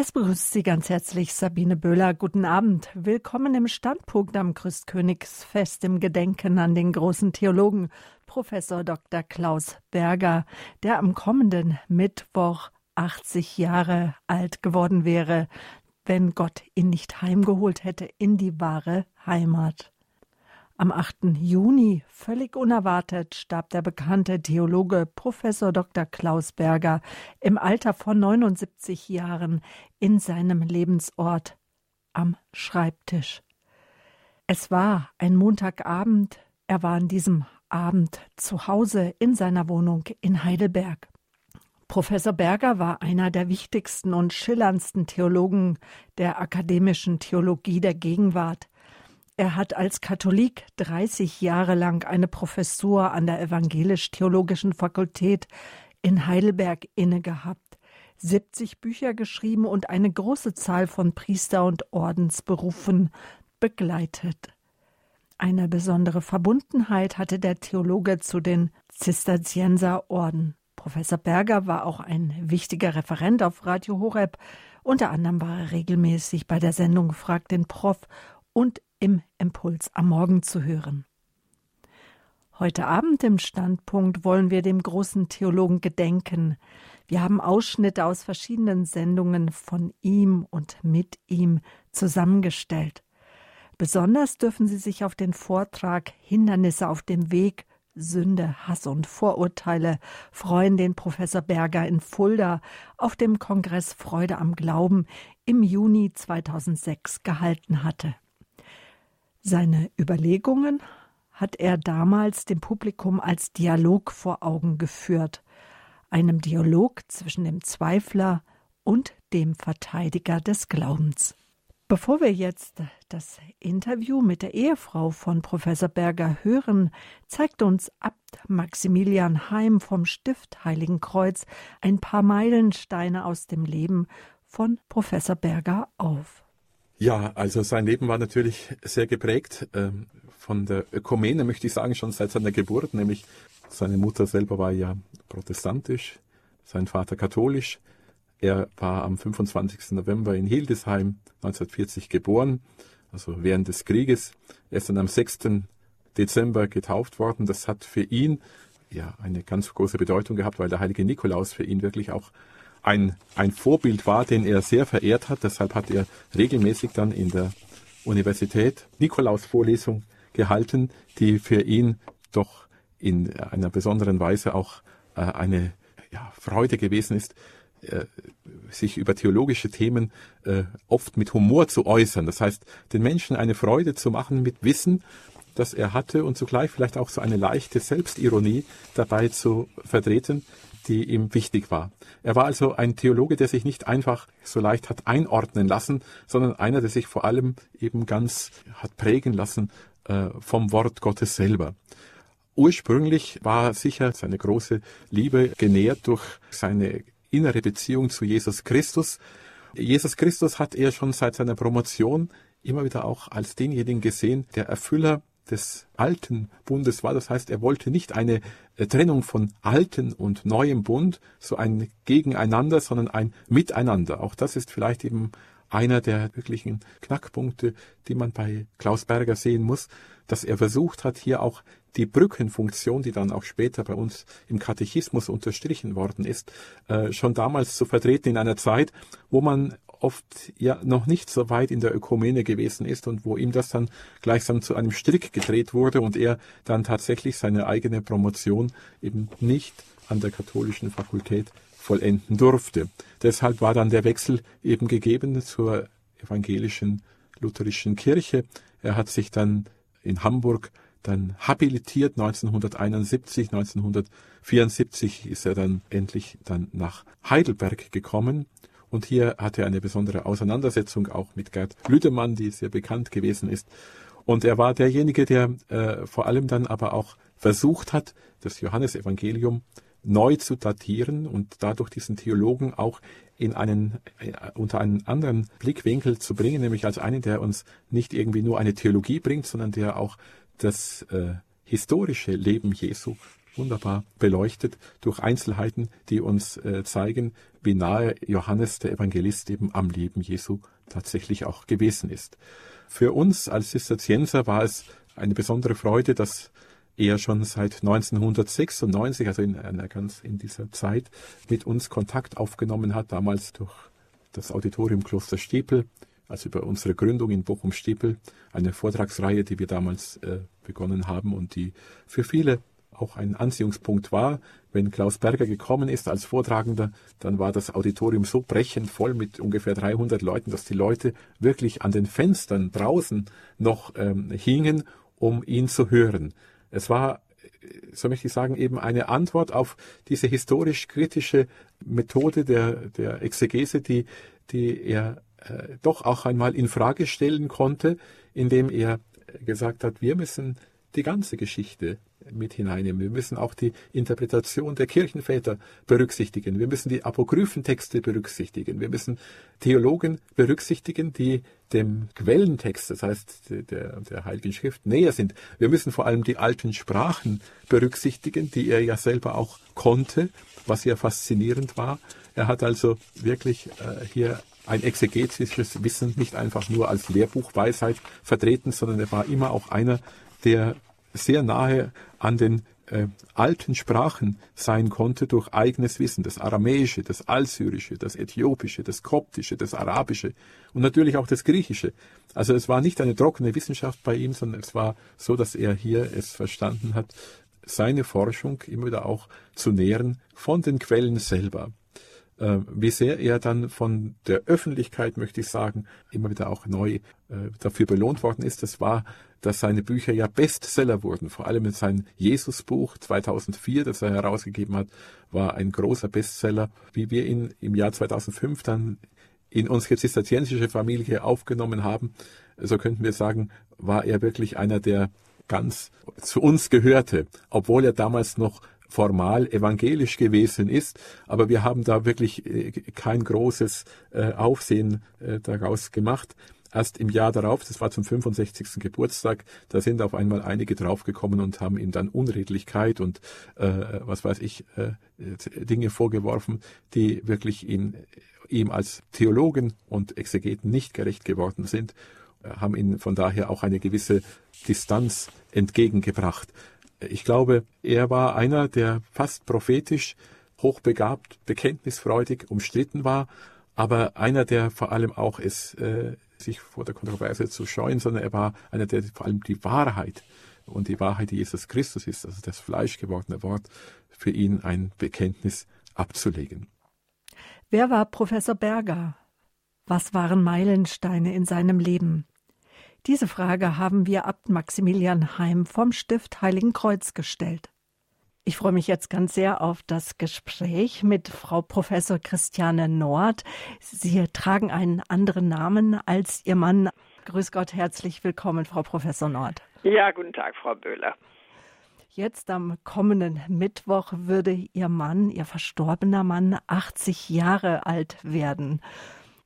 Es begrüßt Sie ganz herzlich Sabine Böhler. Guten Abend. Willkommen im Standpunkt am Christkönigsfest im Gedenken an den großen Theologen Professor Dr. Klaus Berger, der am kommenden Mittwoch 80 Jahre alt geworden wäre, wenn Gott ihn nicht heimgeholt hätte in die wahre Heimat. Am 8. Juni, völlig unerwartet, starb der bekannte Theologe Professor Dr. Klaus Berger im Alter von 79 Jahren in seinem Lebensort am Schreibtisch. Es war ein Montagabend, er war an diesem Abend zu Hause in seiner Wohnung in Heidelberg. Professor Berger war einer der wichtigsten und schillerndsten Theologen der akademischen Theologie der Gegenwart. Er hat als Katholik 30 Jahre lang eine Professur an der Evangelisch-Theologischen Fakultät in Heidelberg innegehabt, 70 Bücher geschrieben und eine große Zahl von Priester- und Ordensberufen begleitet. Eine besondere Verbundenheit hatte der Theologe zu den Zisterzienserorden. Professor Berger war auch ein wichtiger Referent auf Radio Horeb. Unter anderem war er regelmäßig bei der Sendung Frag den Prof und im Impuls am Morgen zu hören. Heute Abend im Standpunkt wollen wir dem großen Theologen gedenken. Wir haben Ausschnitte aus verschiedenen Sendungen von ihm und mit ihm zusammengestellt. Besonders dürfen Sie sich auf den Vortrag Hindernisse auf dem Weg, Sünde, Hass und Vorurteile freuen, den Professor Berger in Fulda auf dem Kongress Freude am Glauben im Juni 2006 gehalten hatte. Seine Überlegungen hat er damals dem Publikum als Dialog vor Augen geführt, einem Dialog zwischen dem Zweifler und dem Verteidiger des Glaubens. Bevor wir jetzt das Interview mit der Ehefrau von Professor Berger hören, zeigt uns Abt Maximilian Heim vom Stift Heiligen Kreuz ein paar Meilensteine aus dem Leben von Professor Berger auf. Ja, also sein Leben war natürlich sehr geprägt ähm, von der Ökumene, möchte ich sagen, schon seit seiner Geburt, nämlich seine Mutter selber war ja protestantisch, sein Vater katholisch. Er war am 25. November in Hildesheim 1940 geboren, also während des Krieges. Er ist dann am 6. Dezember getauft worden. Das hat für ihn ja eine ganz große Bedeutung gehabt, weil der heilige Nikolaus für ihn wirklich auch ein, ein Vorbild war, den er sehr verehrt hat. Deshalb hat er regelmäßig dann in der Universität Nikolaus-Vorlesung gehalten, die für ihn doch in einer besonderen Weise auch äh, eine ja, Freude gewesen ist, äh, sich über theologische Themen äh, oft mit Humor zu äußern. Das heißt, den Menschen eine Freude zu machen mit Wissen, das er hatte und zugleich vielleicht auch so eine leichte Selbstironie dabei zu vertreten, die ihm wichtig war. Er war also ein Theologe, der sich nicht einfach so leicht hat einordnen lassen, sondern einer, der sich vor allem eben ganz hat prägen lassen äh, vom Wort Gottes selber. Ursprünglich war sicher seine große Liebe genährt durch seine innere Beziehung zu Jesus Christus. Jesus Christus hat er schon seit seiner Promotion immer wieder auch als denjenigen gesehen, der Erfüller des alten Bundes war. Das heißt, er wollte nicht eine äh, Trennung von alten und neuem Bund, so ein Gegeneinander, sondern ein Miteinander. Auch das ist vielleicht eben einer der wirklichen Knackpunkte, die man bei Klaus Berger sehen muss, dass er versucht hat, hier auch die Brückenfunktion, die dann auch später bei uns im Katechismus unterstrichen worden ist, äh, schon damals zu vertreten in einer Zeit, wo man oft ja noch nicht so weit in der Ökumene gewesen ist und wo ihm das dann gleichsam zu einem Strick gedreht wurde und er dann tatsächlich seine eigene Promotion eben nicht an der katholischen Fakultät vollenden durfte. Deshalb war dann der Wechsel eben gegeben zur evangelischen lutherischen Kirche. Er hat sich dann in Hamburg dann habilitiert 1971, 1974 ist er dann endlich dann nach Heidelberg gekommen und hier hat er eine besondere Auseinandersetzung auch mit Gerd Lüdemann, die sehr bekannt gewesen ist. Und er war derjenige, der äh, vor allem dann aber auch versucht hat, das Johannesevangelium neu zu datieren und dadurch diesen Theologen auch in einen, äh, unter einen anderen Blickwinkel zu bringen, nämlich als einen, der uns nicht irgendwie nur eine Theologie bringt, sondern der auch das äh, historische Leben Jesu wunderbar beleuchtet durch Einzelheiten, die uns äh, zeigen, wie nahe Johannes der Evangelist eben am Leben Jesu tatsächlich auch gewesen ist. Für uns als Zisterzienser war es eine besondere Freude, dass er schon seit 1996, also in einer ganz in dieser Zeit, mit uns Kontakt aufgenommen hat, damals durch das Auditorium Kloster Stiepel, also über unsere Gründung in Bochum-Stiepel, eine Vortragsreihe, die wir damals äh, begonnen haben und die für viele auch ein Anziehungspunkt war. Wenn Klaus Berger gekommen ist als Vortragender, dann war das Auditorium so brechend voll mit ungefähr 300 Leuten, dass die Leute wirklich an den Fenstern draußen noch ähm, hingen, um ihn zu hören. Es war, so möchte ich sagen, eben eine Antwort auf diese historisch-kritische Methode der, der Exegese, die, die er äh, doch auch einmal in Frage stellen konnte, indem er gesagt hat, wir müssen die ganze Geschichte mit hineinnehmen. Wir müssen auch die Interpretation der Kirchenväter berücksichtigen. Wir müssen die Apokryphentexte berücksichtigen. Wir müssen Theologen berücksichtigen, die dem Quellentext, das heißt der, der Heiligen Schrift, näher sind. Wir müssen vor allem die alten Sprachen berücksichtigen, die er ja selber auch konnte, was ja faszinierend war. Er hat also wirklich äh, hier ein exegetisches Wissen nicht einfach nur als Lehrbuchweisheit vertreten, sondern er war immer auch einer, der sehr nahe an den äh, alten Sprachen sein konnte durch eigenes Wissen, das Aramäische, das Alsyrische, das Äthiopische, das Koptische, das Arabische und natürlich auch das Griechische. Also es war nicht eine trockene Wissenschaft bei ihm, sondern es war so, dass er hier es verstanden hat, seine Forschung immer wieder auch zu nähren von den Quellen selber. Äh, wie sehr er dann von der Öffentlichkeit, möchte ich sagen, immer wieder auch neu äh, dafür belohnt worden ist, das war, dass seine Bücher ja Bestseller wurden. Vor allem sein Jesusbuch 2004, das er herausgegeben hat, war ein großer Bestseller. Wie wir ihn im Jahr 2005 dann in unsere zisterziensische Familie aufgenommen haben, so könnten wir sagen, war er wirklich einer, der ganz zu uns gehörte, obwohl er damals noch formal evangelisch gewesen ist, aber wir haben da wirklich äh, kein großes äh, Aufsehen äh, daraus gemacht. Erst im Jahr darauf, das war zum 65. Geburtstag, da sind auf einmal einige draufgekommen und haben ihm dann Unredlichkeit und äh, was weiß ich, äh, Dinge vorgeworfen, die wirklich ihn, ihm als Theologen und Exegeten nicht gerecht geworden sind, haben ihn von daher auch eine gewisse Distanz entgegengebracht. Ich glaube, er war einer, der fast prophetisch, hochbegabt, bekenntnisfreudig, umstritten war, aber einer, der vor allem auch es, äh, sich vor der Kontroverse zu scheuen, sondern er war einer, der vor allem die Wahrheit und die Wahrheit, die Jesus Christus ist, also das fleischgewordene Wort, für ihn ein Bekenntnis abzulegen. Wer war Professor Berger? Was waren Meilensteine in seinem Leben? Diese Frage haben wir Abt Maximilian Heim vom Stift Heiligen Kreuz gestellt. Ich freue mich jetzt ganz sehr auf das Gespräch mit Frau Professor Christiane Nord. Sie tragen einen anderen Namen als Ihr Mann. Grüß Gott, herzlich willkommen, Frau Professor Nord. Ja, guten Tag, Frau Böhler. Jetzt am kommenden Mittwoch würde Ihr Mann, Ihr verstorbener Mann, 80 Jahre alt werden.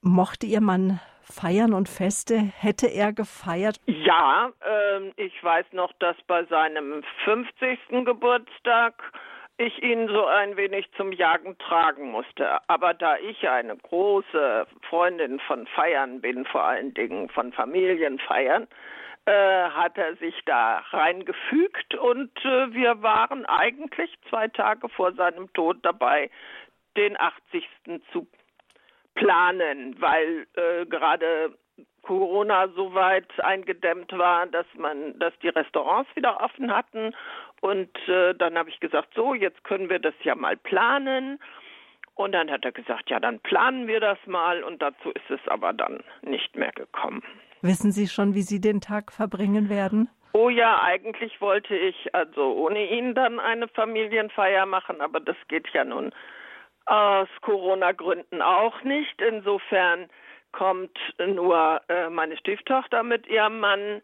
Mochte Ihr Mann Feiern und Feste hätte er gefeiert? Ja, äh, ich weiß noch, dass bei seinem 50. Geburtstag ich ihn so ein wenig zum Jagen tragen musste. Aber da ich eine große Freundin von Feiern bin, vor allen Dingen von Familienfeiern, äh, hat er sich da reingefügt und äh, wir waren eigentlich zwei Tage vor seinem Tod dabei, den 80. zu planen, weil äh, gerade Corona so weit eingedämmt war, dass man, dass die Restaurants wieder offen hatten. Und äh, dann habe ich gesagt, so, jetzt können wir das ja mal planen. Und dann hat er gesagt, ja, dann planen wir das mal. Und dazu ist es aber dann nicht mehr gekommen. Wissen Sie schon, wie Sie den Tag verbringen werden? Oh ja, eigentlich wollte ich also ohne ihn dann eine Familienfeier machen, aber das geht ja nun aus Corona-Gründen auch nicht. Insofern kommt nur äh, meine Stieftochter mit ihrem Mann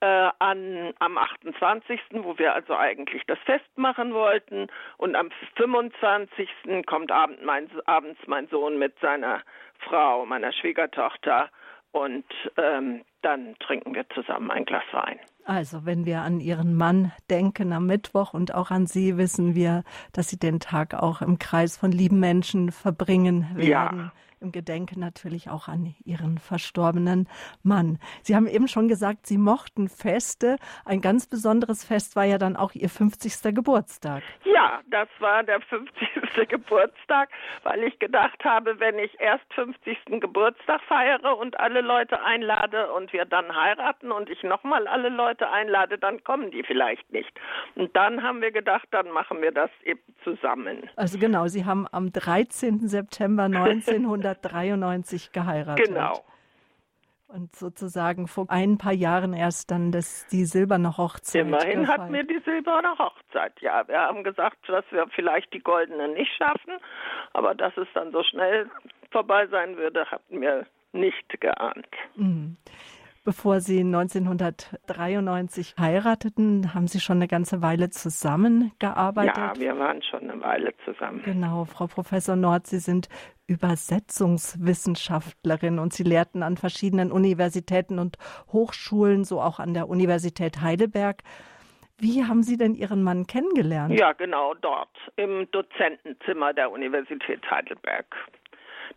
äh, an am 28., wo wir also eigentlich das Fest machen wollten. Und am 25. kommt abend mein, abends mein Sohn mit seiner Frau, meiner Schwiegertochter. Und ähm, dann trinken wir zusammen ein Glas Wein. Also, wenn wir an Ihren Mann denken am Mittwoch und auch an Sie, wissen wir, dass Sie den Tag auch im Kreis von lieben Menschen verbringen werden. Ja im Gedenken natürlich auch an Ihren verstorbenen Mann. Sie haben eben schon gesagt, Sie mochten Feste. Ein ganz besonderes Fest war ja dann auch Ihr 50. Geburtstag. Ja, das war der 50. Geburtstag, weil ich gedacht habe, wenn ich erst 50. Geburtstag feiere und alle Leute einlade und wir dann heiraten und ich nochmal alle Leute einlade, dann kommen die vielleicht nicht. Und dann haben wir gedacht, dann machen wir das eben zusammen. Also genau, Sie haben am 13. September 1900 1993 geheiratet. Genau. Und sozusagen vor ein paar Jahren erst dann das, die silberne Hochzeit. Immerhin gefallen. hat mir die silberne Hochzeit, ja. Wir haben gesagt, dass wir vielleicht die goldene nicht schaffen, aber dass es dann so schnell vorbei sein würde, hatten wir nicht geahnt. Mhm. Bevor Sie 1993 heirateten, haben Sie schon eine ganze Weile zusammengearbeitet. Ja, wir waren schon eine Weile zusammen. Genau, Frau Professor Nord, Sie sind Übersetzungswissenschaftlerin und Sie lehrten an verschiedenen Universitäten und Hochschulen, so auch an der Universität Heidelberg. Wie haben Sie denn Ihren Mann kennengelernt? Ja, genau dort, im Dozentenzimmer der Universität Heidelberg.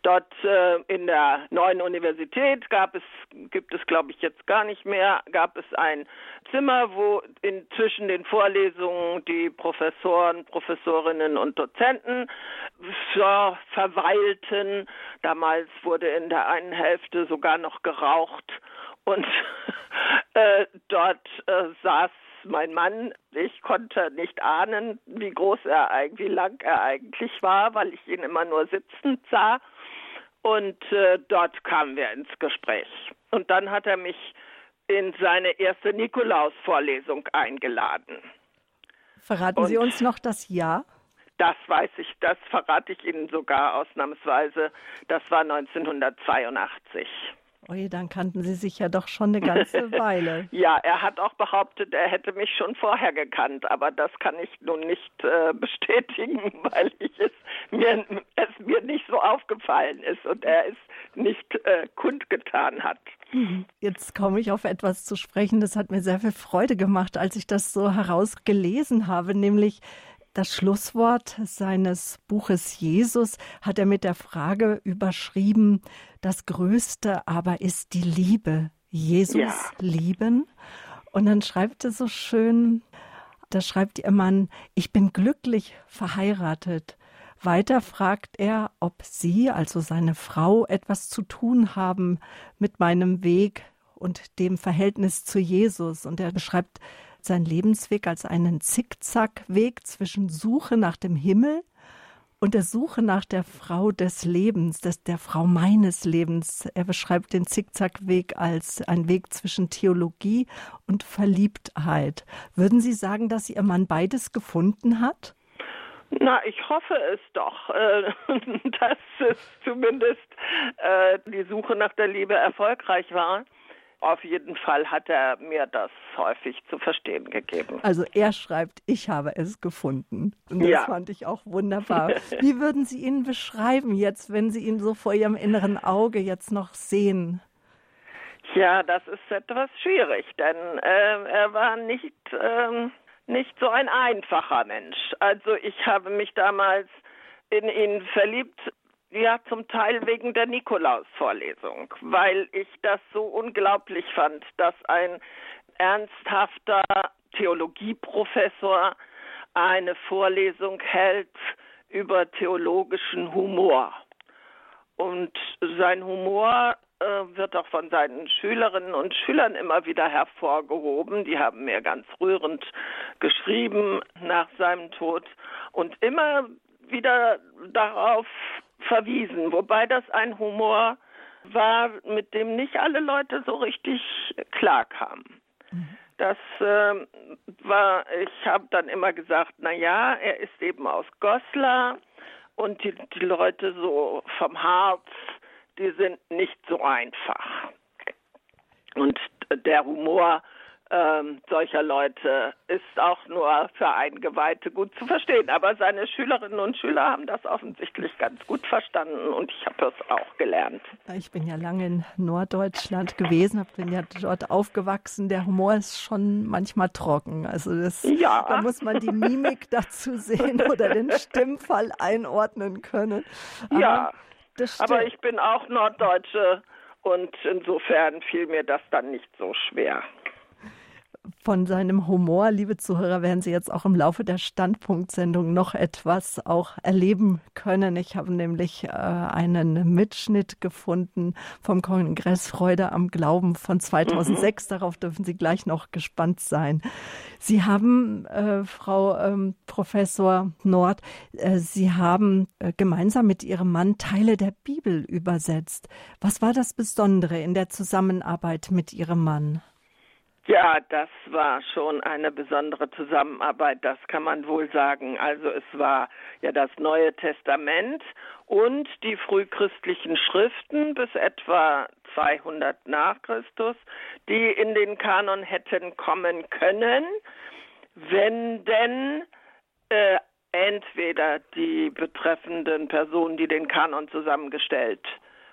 Dort äh, in der neuen Universität gab es, gibt es glaube ich jetzt gar nicht mehr, gab es ein Zimmer, wo in, zwischen den Vorlesungen die Professoren, Professorinnen und Dozenten so, verweilten. Damals wurde in der einen Hälfte sogar noch geraucht und äh, dort äh, saß mein Mann, ich konnte nicht ahnen, wie groß er eigentlich, wie lang er eigentlich war, weil ich ihn immer nur sitzend sah. Und äh, dort kamen wir ins Gespräch. Und dann hat er mich in seine erste Nikolaus-Vorlesung eingeladen. Verraten Und Sie uns noch das Jahr? Das weiß ich, das verrate ich Ihnen sogar ausnahmsweise. Das war 1982. Ui, dann kannten Sie sich ja doch schon eine ganze Weile. ja, er hat auch behauptet, er hätte mich schon vorher gekannt, aber das kann ich nun nicht äh, bestätigen, weil ich es mir, es mir nicht so aufgefallen ist und er es nicht äh, kundgetan hat. Mhm. Jetzt komme ich auf etwas zu sprechen, das hat mir sehr viel Freude gemacht, als ich das so herausgelesen habe, nämlich das Schlusswort seines Buches Jesus hat er mit der Frage überschrieben, das Größte aber ist die Liebe. Jesus ja. lieben. Und dann schreibt er so schön, da schreibt ihr Mann, ich bin glücklich verheiratet. Weiter fragt er, ob Sie, also seine Frau, etwas zu tun haben mit meinem Weg und dem Verhältnis zu Jesus. Und er beschreibt seinen Lebensweg als einen Zickzackweg zwischen Suche nach dem Himmel und der Suche nach der Frau des Lebens, des, der Frau meines Lebens. Er beschreibt den Zickzackweg als ein Weg zwischen Theologie und Verliebtheit. Würden Sie sagen, dass Ihr Mann beides gefunden hat? Na, ich hoffe es doch, äh, dass es zumindest äh, die Suche nach der Liebe erfolgreich war auf jeden Fall hat er mir das häufig zu verstehen gegeben. Also er schreibt, ich habe es gefunden. Und das ja. fand ich auch wunderbar. Wie würden Sie ihn beschreiben jetzt, wenn Sie ihn so vor Ihrem inneren Auge jetzt noch sehen? Ja, das ist etwas schwierig, denn äh, er war nicht, äh, nicht so ein einfacher Mensch. Also ich habe mich damals in ihn verliebt ja, zum Teil wegen der Nikolaus-Vorlesung, weil ich das so unglaublich fand, dass ein ernsthafter Theologieprofessor eine Vorlesung hält über theologischen Humor. Und sein Humor äh, wird auch von seinen Schülerinnen und Schülern immer wieder hervorgehoben. Die haben mir ganz rührend geschrieben nach seinem Tod und immer wieder darauf verwiesen, wobei das ein Humor war, mit dem nicht alle Leute so richtig klarkamen. Mhm. Das äh, war, ich habe dann immer gesagt, na ja, er ist eben aus Goslar und die, die Leute so vom Harz, die sind nicht so einfach. Und der Humor ähm, solcher Leute ist auch nur für Eingeweihte gut zu verstehen. Aber seine Schülerinnen und Schüler haben das offensichtlich ganz gut verstanden und ich habe es auch gelernt. Ich bin ja lange in Norddeutschland gewesen, bin ja dort aufgewachsen. Der Humor ist schon manchmal trocken. Also das, ja. da muss man die Mimik dazu sehen oder den Stimmfall einordnen können. Aber ja, aber ich bin auch Norddeutsche und insofern fiel mir das dann nicht so schwer von seinem Humor, liebe Zuhörer, werden Sie jetzt auch im Laufe der Standpunktsendung noch etwas auch erleben können. Ich habe nämlich äh, einen Mitschnitt gefunden vom Kongress Freude am Glauben von 2006. Mhm. Darauf dürfen Sie gleich noch gespannt sein. Sie haben, äh, Frau ähm, Professor Nord, äh, Sie haben äh, gemeinsam mit Ihrem Mann Teile der Bibel übersetzt. Was war das Besondere in der Zusammenarbeit mit Ihrem Mann? Ja, das war schon eine besondere Zusammenarbeit, das kann man wohl sagen. Also es war ja das Neue Testament und die frühchristlichen Schriften bis etwa 200 nach Christus, die in den Kanon hätten kommen können, wenn denn äh, entweder die betreffenden Personen, die den Kanon zusammengestellt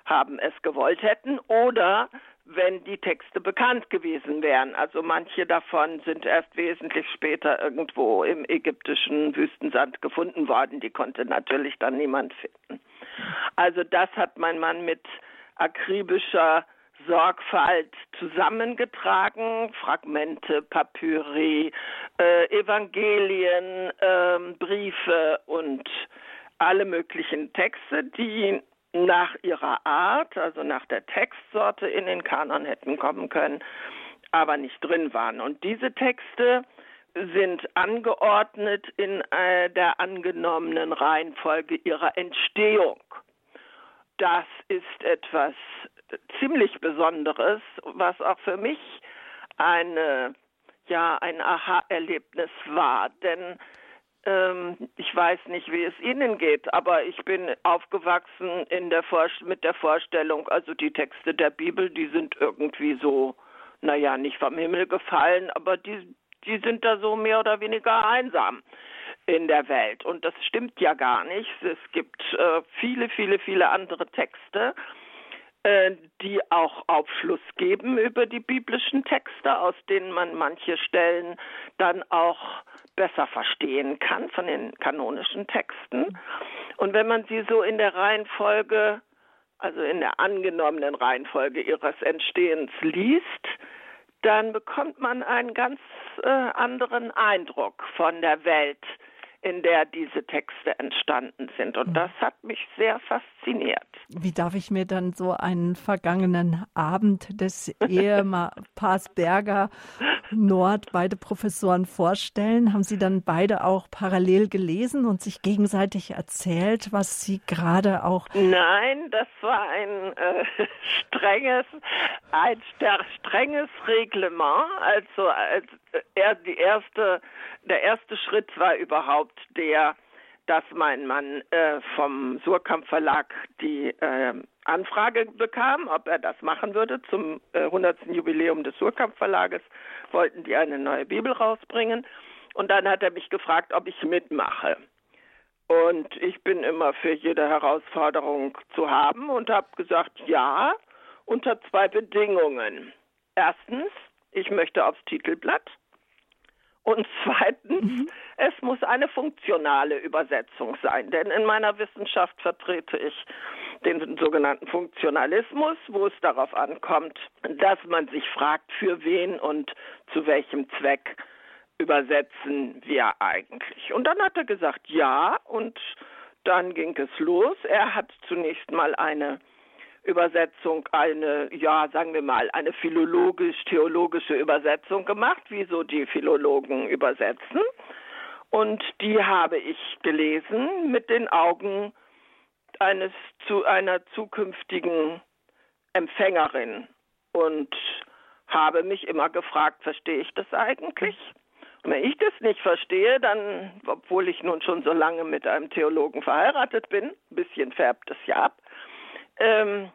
haben, es gewollt hätten oder wenn die Texte bekannt gewesen wären. Also manche davon sind erst wesentlich später irgendwo im ägyptischen Wüstensand gefunden worden. Die konnte natürlich dann niemand finden. Also das hat mein Mann mit akribischer Sorgfalt zusammengetragen, Fragmente, Papyri, äh, Evangelien, äh, Briefe und alle möglichen Texte, die nach ihrer Art, also nach der Textsorte in den Kanon hätten kommen können, aber nicht drin waren. Und diese Texte sind angeordnet in äh, der angenommenen Reihenfolge ihrer Entstehung. Das ist etwas ziemlich Besonderes, was auch für mich eine, ja, ein Aha-Erlebnis war. Denn ich weiß nicht, wie es Ihnen geht, aber ich bin aufgewachsen der mit der Vorstellung, also die Texte der Bibel, die sind irgendwie so, naja, nicht vom Himmel gefallen, aber die, die sind da so mehr oder weniger einsam in der Welt. Und das stimmt ja gar nicht. Es gibt äh, viele, viele, viele andere Texte, die auch Aufschluss geben über die biblischen Texte, aus denen man manche Stellen dann auch besser verstehen kann von den kanonischen Texten. Und wenn man sie so in der Reihenfolge, also in der angenommenen Reihenfolge ihres Entstehens liest, dann bekommt man einen ganz äh, anderen Eindruck von der Welt, in der diese Texte entstanden sind. Und das hat mich sehr fasziniert. Wie darf ich mir dann so einen vergangenen Abend des Ehepaars Berger Nord, beide Professoren vorstellen? Haben Sie dann beide auch parallel gelesen und sich gegenseitig erzählt, was Sie gerade auch. Nein, das war ein äh, strenges, ein strenges Reglement. Also als, äh, die erste, der erste Schritt war überhaupt der, dass mein Mann äh, vom Surkamp Verlag die äh, Anfrage bekam, ob er das machen würde. Zum äh, 100. Jubiläum des Surkamp Verlages wollten die eine neue Bibel rausbringen. Und dann hat er mich gefragt, ob ich mitmache. Und ich bin immer für jede Herausforderung zu haben und habe gesagt, ja, unter zwei Bedingungen. Erstens, ich möchte aufs Titelblatt. Und zweitens, mhm. es muss eine funktionale Übersetzung sein, denn in meiner Wissenschaft vertrete ich den sogenannten Funktionalismus, wo es darauf ankommt, dass man sich fragt, für wen und zu welchem Zweck übersetzen wir eigentlich. Und dann hat er gesagt, ja, und dann ging es los. Er hat zunächst mal eine Übersetzung eine, ja, sagen wir mal, eine philologisch-theologische Übersetzung gemacht, wie so die Philologen übersetzen. Und die habe ich gelesen mit den Augen eines zu einer zukünftigen Empfängerin und habe mich immer gefragt, verstehe ich das eigentlich? Und wenn ich das nicht verstehe, dann, obwohl ich nun schon so lange mit einem Theologen verheiratet bin, ein bisschen färbt es ja ab, ähm,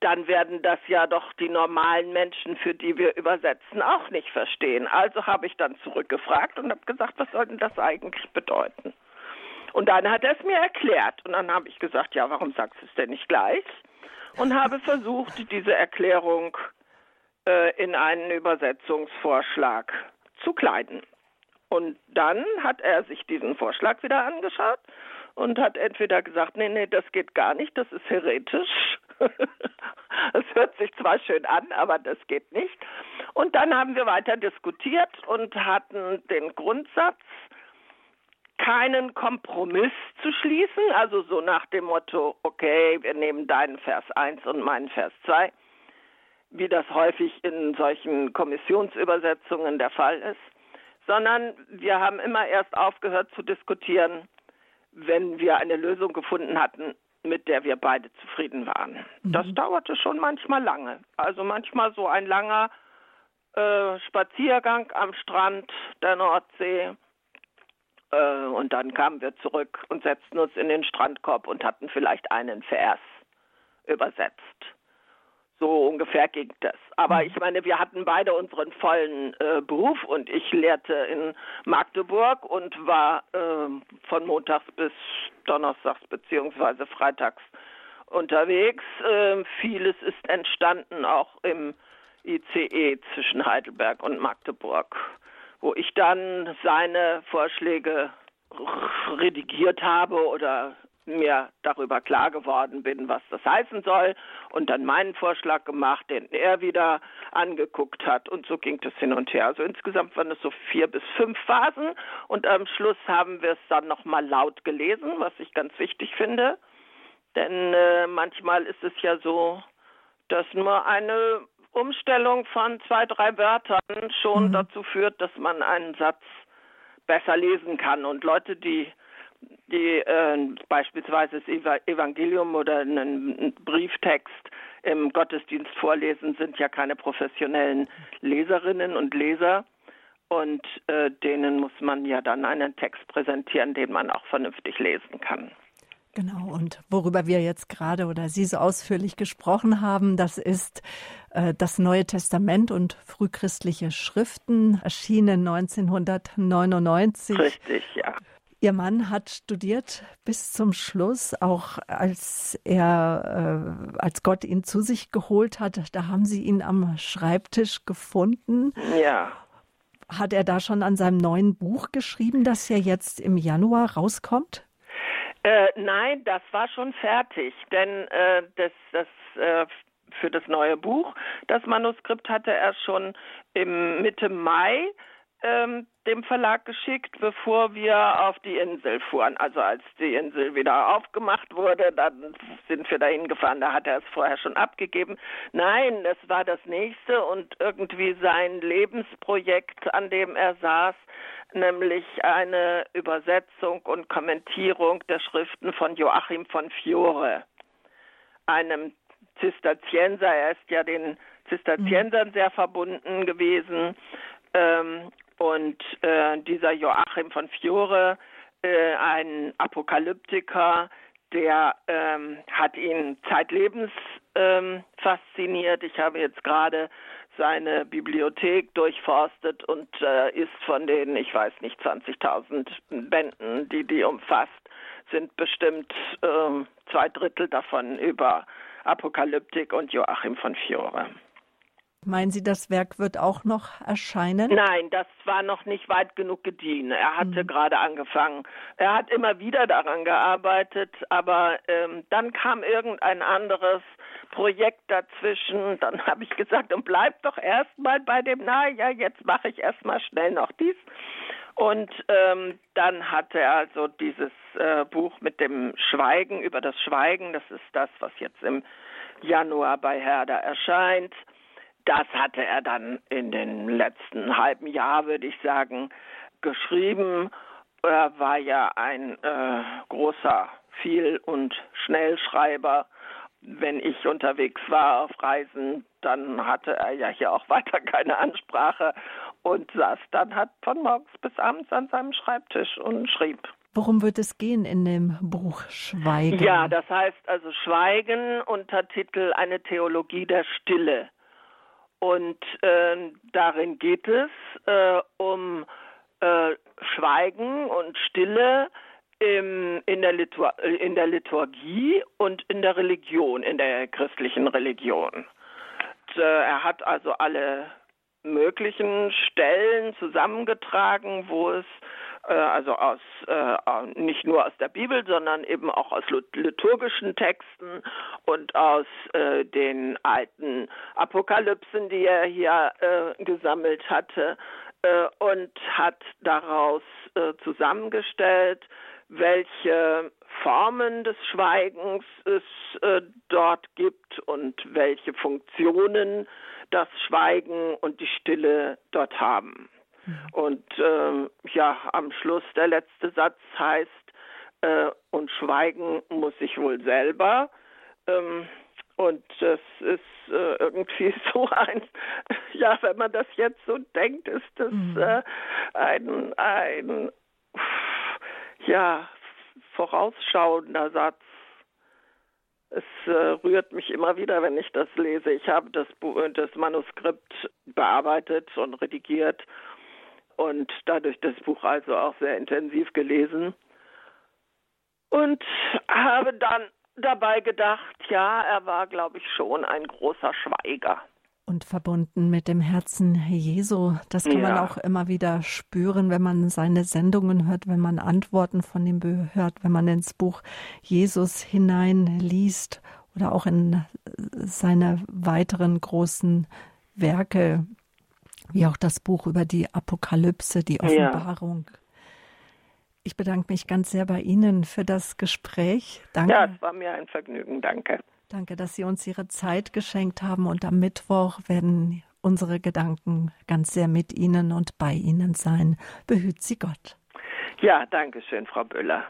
dann werden das ja doch die normalen Menschen, für die wir übersetzen, auch nicht verstehen. Also habe ich dann zurückgefragt und habe gesagt, was soll denn das eigentlich bedeuten? Und dann hat er es mir erklärt. Und dann habe ich gesagt, ja, warum sagst du es denn nicht gleich? Und habe versucht, diese Erklärung äh, in einen Übersetzungsvorschlag zu kleiden. Und dann hat er sich diesen Vorschlag wieder angeschaut und hat entweder gesagt, nee, nee, das geht gar nicht, das ist heretisch. Es hört sich zwar schön an, aber das geht nicht. Und dann haben wir weiter diskutiert und hatten den Grundsatz, keinen Kompromiss zu schließen, also so nach dem Motto, okay, wir nehmen deinen Vers 1 und meinen Vers 2, wie das häufig in solchen Kommissionsübersetzungen der Fall ist, sondern wir haben immer erst aufgehört zu diskutieren, wenn wir eine Lösung gefunden hatten, mit der wir beide zufrieden waren. Mhm. Das dauerte schon manchmal lange. Also manchmal so ein langer äh, Spaziergang am Strand der Nordsee. Äh, und dann kamen wir zurück und setzten uns in den Strandkorb und hatten vielleicht einen Vers übersetzt. So ungefähr ging das. Aber mhm. ich meine, wir hatten beide unseren vollen äh, Beruf und ich lehrte in Magdeburg und war äh, von montags bis donnerstags beziehungsweise freitags unterwegs. Äh, vieles ist entstanden auch im ICE zwischen Heidelberg und Magdeburg, wo ich dann seine Vorschläge redigiert habe oder mir darüber klar geworden bin, was das heißen soll und dann meinen Vorschlag gemacht, den er wieder angeguckt hat und so ging das hin und her. Also insgesamt waren es so vier bis fünf Phasen und am Schluss haben wir es dann nochmal laut gelesen, was ich ganz wichtig finde, denn äh, manchmal ist es ja so, dass nur eine Umstellung von zwei, drei Wörtern schon mhm. dazu führt, dass man einen Satz besser lesen kann und Leute, die die äh, beispielsweise das Evangelium oder einen Brieftext im Gottesdienst vorlesen, sind ja keine professionellen Leserinnen und Leser. Und äh, denen muss man ja dann einen Text präsentieren, den man auch vernünftig lesen kann. Genau, und worüber wir jetzt gerade oder Sie so ausführlich gesprochen haben, das ist äh, das Neue Testament und frühchristliche Schriften, erschienen 1999. Richtig, ja. Ihr Mann hat studiert bis zum Schluss, auch als er, äh, als Gott ihn zu sich geholt hat. Da haben Sie ihn am Schreibtisch gefunden. Ja. Hat er da schon an seinem neuen Buch geschrieben, das ja jetzt im Januar rauskommt? Äh, nein, das war schon fertig, denn äh, das, das äh, für das neue Buch, das Manuskript hatte er schon im Mitte Mai ähm, dem Verlag geschickt, bevor wir auf die Insel fuhren. Also als die Insel wieder aufgemacht wurde, dann sind wir dahin gefahren, da hat er es vorher schon abgegeben. Nein, das war das nächste und irgendwie sein Lebensprojekt, an dem er saß, nämlich eine Übersetzung und Kommentierung der Schriften von Joachim von Fiore, einem Zisterzienser. Er ist ja den Zisterziensern sehr verbunden gewesen. Ähm, und äh, dieser Joachim von Fiore, äh, ein Apokalyptiker, der ähm, hat ihn zeitlebens ähm, fasziniert. Ich habe jetzt gerade seine Bibliothek durchforstet und äh, ist von den, ich weiß nicht, 20.000 Bänden, die die umfasst, sind bestimmt äh, zwei Drittel davon über Apokalyptik und Joachim von Fiore. Meinen Sie, das Werk wird auch noch erscheinen? Nein, das war noch nicht weit genug gediehen. Er hatte mhm. gerade angefangen. Er hat immer wieder daran gearbeitet, aber ähm, dann kam irgendein anderes Projekt dazwischen. Dann habe ich gesagt, und bleib doch erstmal bei dem, na ja, jetzt mache ich erstmal schnell noch dies. Und ähm, dann hatte er also dieses äh, Buch mit dem Schweigen über das Schweigen. Das ist das, was jetzt im Januar bei Herder erscheint. Das hatte er dann in den letzten halben Jahr, würde ich sagen, geschrieben. Er war ja ein äh, großer Viel- und Schnellschreiber. Wenn ich unterwegs war auf Reisen, dann hatte er ja hier auch weiter keine Ansprache und saß dann halt von morgens bis abends an seinem Schreibtisch und schrieb. Worum wird es gehen in dem Buch Schweigen? Ja, das heißt also Schweigen, Untertitel Eine Theologie der Stille. Und äh, darin geht es äh, um äh, Schweigen und Stille im, in, der in der Liturgie und in der Religion, in der christlichen Religion. Und, äh, er hat also alle möglichen Stellen zusammengetragen, wo es also aus äh, nicht nur aus der Bibel, sondern eben auch aus liturgischen Texten und aus äh, den alten Apokalypsen, die er hier äh, gesammelt hatte äh, und hat daraus äh, zusammengestellt, welche Formen des Schweigens es dort gibt und welche Funktionen das Schweigen und die Stille dort haben. Mhm. Und ähm, ja, am Schluss der letzte Satz heißt, äh, und schweigen muss ich wohl selber. Ähm, und das ist äh, irgendwie so ein, ja, wenn man das jetzt so denkt, ist das mhm. äh, ein, ein, ja, vorausschauender Satz. Es äh, rührt mich immer wieder, wenn ich das lese. Ich habe das, das Manuskript bearbeitet und redigiert und dadurch das Buch also auch sehr intensiv gelesen und habe dann dabei gedacht, ja, er war, glaube ich, schon ein großer Schweiger. Und verbunden mit dem Herzen Jesu. Das kann ja. man auch immer wieder spüren, wenn man seine Sendungen hört, wenn man Antworten von ihm hört, wenn man ins Buch Jesus hineinliest oder auch in seine weiteren großen Werke, wie auch das Buch über die Apokalypse, die Offenbarung. Ja. Ich bedanke mich ganz sehr bei Ihnen für das Gespräch. Danke. Ja, es war mir ein Vergnügen. Danke. Danke, dass Sie uns Ihre Zeit geschenkt haben. Und am Mittwoch werden unsere Gedanken ganz sehr mit Ihnen und bei Ihnen sein. Behüt Sie Gott. Ja, danke schön, Frau Böller.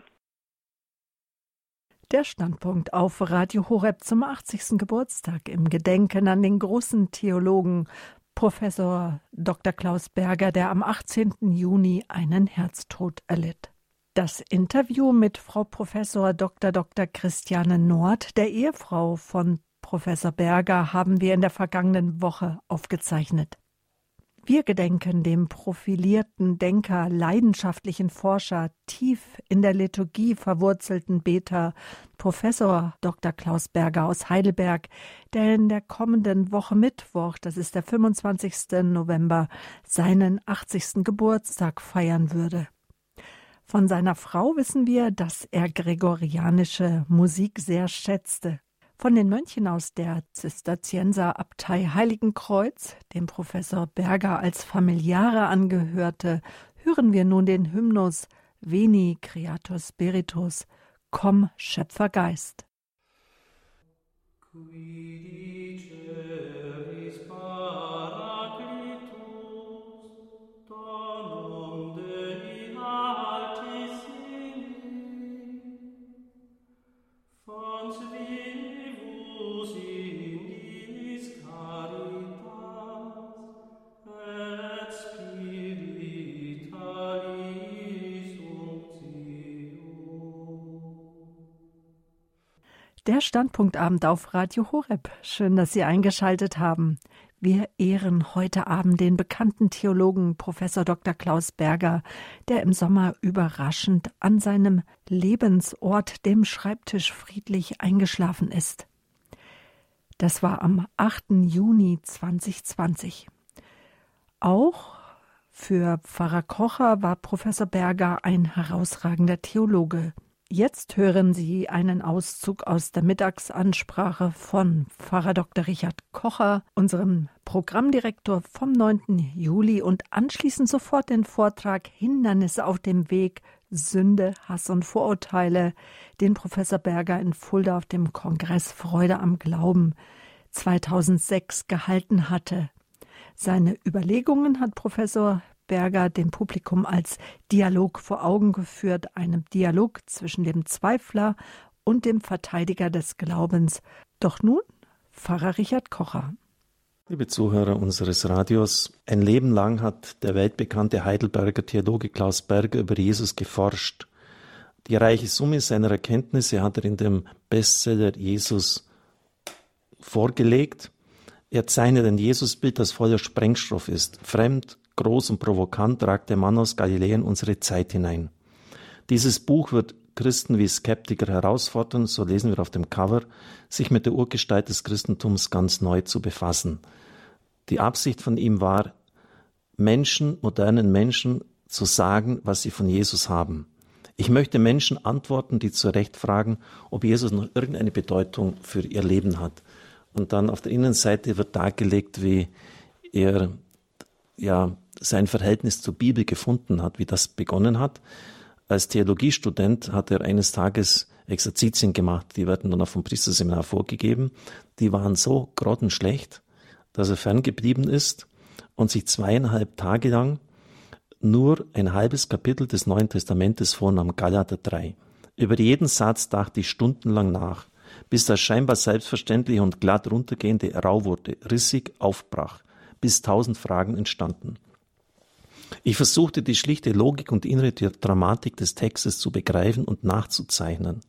Der Standpunkt auf Radio Horeb zum 80. Geburtstag im Gedenken an den großen Theologen Professor Dr. Klaus Berger, der am 18. Juni einen Herztod erlitt. Das Interview mit Frau Professor Dr. Dr. Christiane Nord, der Ehefrau von Professor Berger, haben wir in der vergangenen Woche aufgezeichnet. Wir gedenken dem profilierten Denker, leidenschaftlichen Forscher, tief in der Liturgie verwurzelten Beter, Professor Dr. Klaus Berger aus Heidelberg, der in der kommenden Woche Mittwoch, das ist der 25. November, seinen 80. Geburtstag feiern würde. Von seiner Frau wissen wir, dass er gregorianische Musik sehr schätzte. Von den Mönchen aus der Zisterzienserabtei Heiligenkreuz, dem Professor Berger als Familiare angehörte, hören wir nun den Hymnus Veni Creator Spiritus, Komm Schöpfergeist. Qui Der Standpunktabend auf Radio Horeb. Schön, dass Sie eingeschaltet haben. Wir ehren heute Abend den bekannten Theologen Professor Dr. Klaus Berger, der im Sommer überraschend an seinem Lebensort, dem Schreibtisch, friedlich eingeschlafen ist. Das war am 8. Juni 2020. Auch für Pfarrer Kocher war Professor Berger ein herausragender Theologe. Jetzt hören Sie einen Auszug aus der Mittagsansprache von Pfarrer Dr. Richard Kocher, unserem Programmdirektor vom 9. Juli und anschließend sofort den Vortrag Hindernisse auf dem Weg, Sünde, Hass und Vorurteile, den Professor Berger in Fulda auf dem Kongress Freude am Glauben 2006 gehalten hatte. Seine Überlegungen hat Professor Berger dem Publikum als Dialog vor Augen geführt, einem Dialog zwischen dem Zweifler und dem Verteidiger des Glaubens. Doch nun Pfarrer Richard Kocher. Liebe Zuhörer unseres Radios, ein Leben lang hat der weltbekannte Heidelberger Theologe Klaus Berger über Jesus geforscht. Die reiche Summe seiner Erkenntnisse hat er in dem Bestseller Jesus vorgelegt. Er zeichnet ein Jesusbild, das voller Sprengstoff ist. Fremd, groß und provokant ragt der Mann aus Galiläa in unsere Zeit hinein. Dieses Buch wird Christen wie Skeptiker herausfordern, so lesen wir auf dem Cover, sich mit der Urgestalt des Christentums ganz neu zu befassen. Die Absicht von ihm war, Menschen, modernen Menschen zu sagen, was sie von Jesus haben. Ich möchte Menschen antworten, die zu Recht fragen, ob Jesus noch irgendeine Bedeutung für ihr Leben hat. Und dann auf der Innenseite wird dargelegt, wie er ja sein Verhältnis zur Bibel gefunden hat, wie das begonnen hat. Als Theologiestudent hat er eines Tages Exerzitien gemacht, die werden dann auch vom Priesterseminar vorgegeben. Die waren so grottenschlecht, dass er ferngeblieben ist und sich zweieinhalb Tage lang nur ein halbes Kapitel des Neuen Testamentes vornahm, Galater 3. Über jeden Satz dachte ich stundenlang nach, bis das scheinbar selbstverständliche und glatt runtergehende rau wurde, rissig aufbrach, bis tausend Fragen entstanden. Ich versuchte die schlichte Logik und innere Dramatik des Textes zu begreifen und nachzuzeichnen.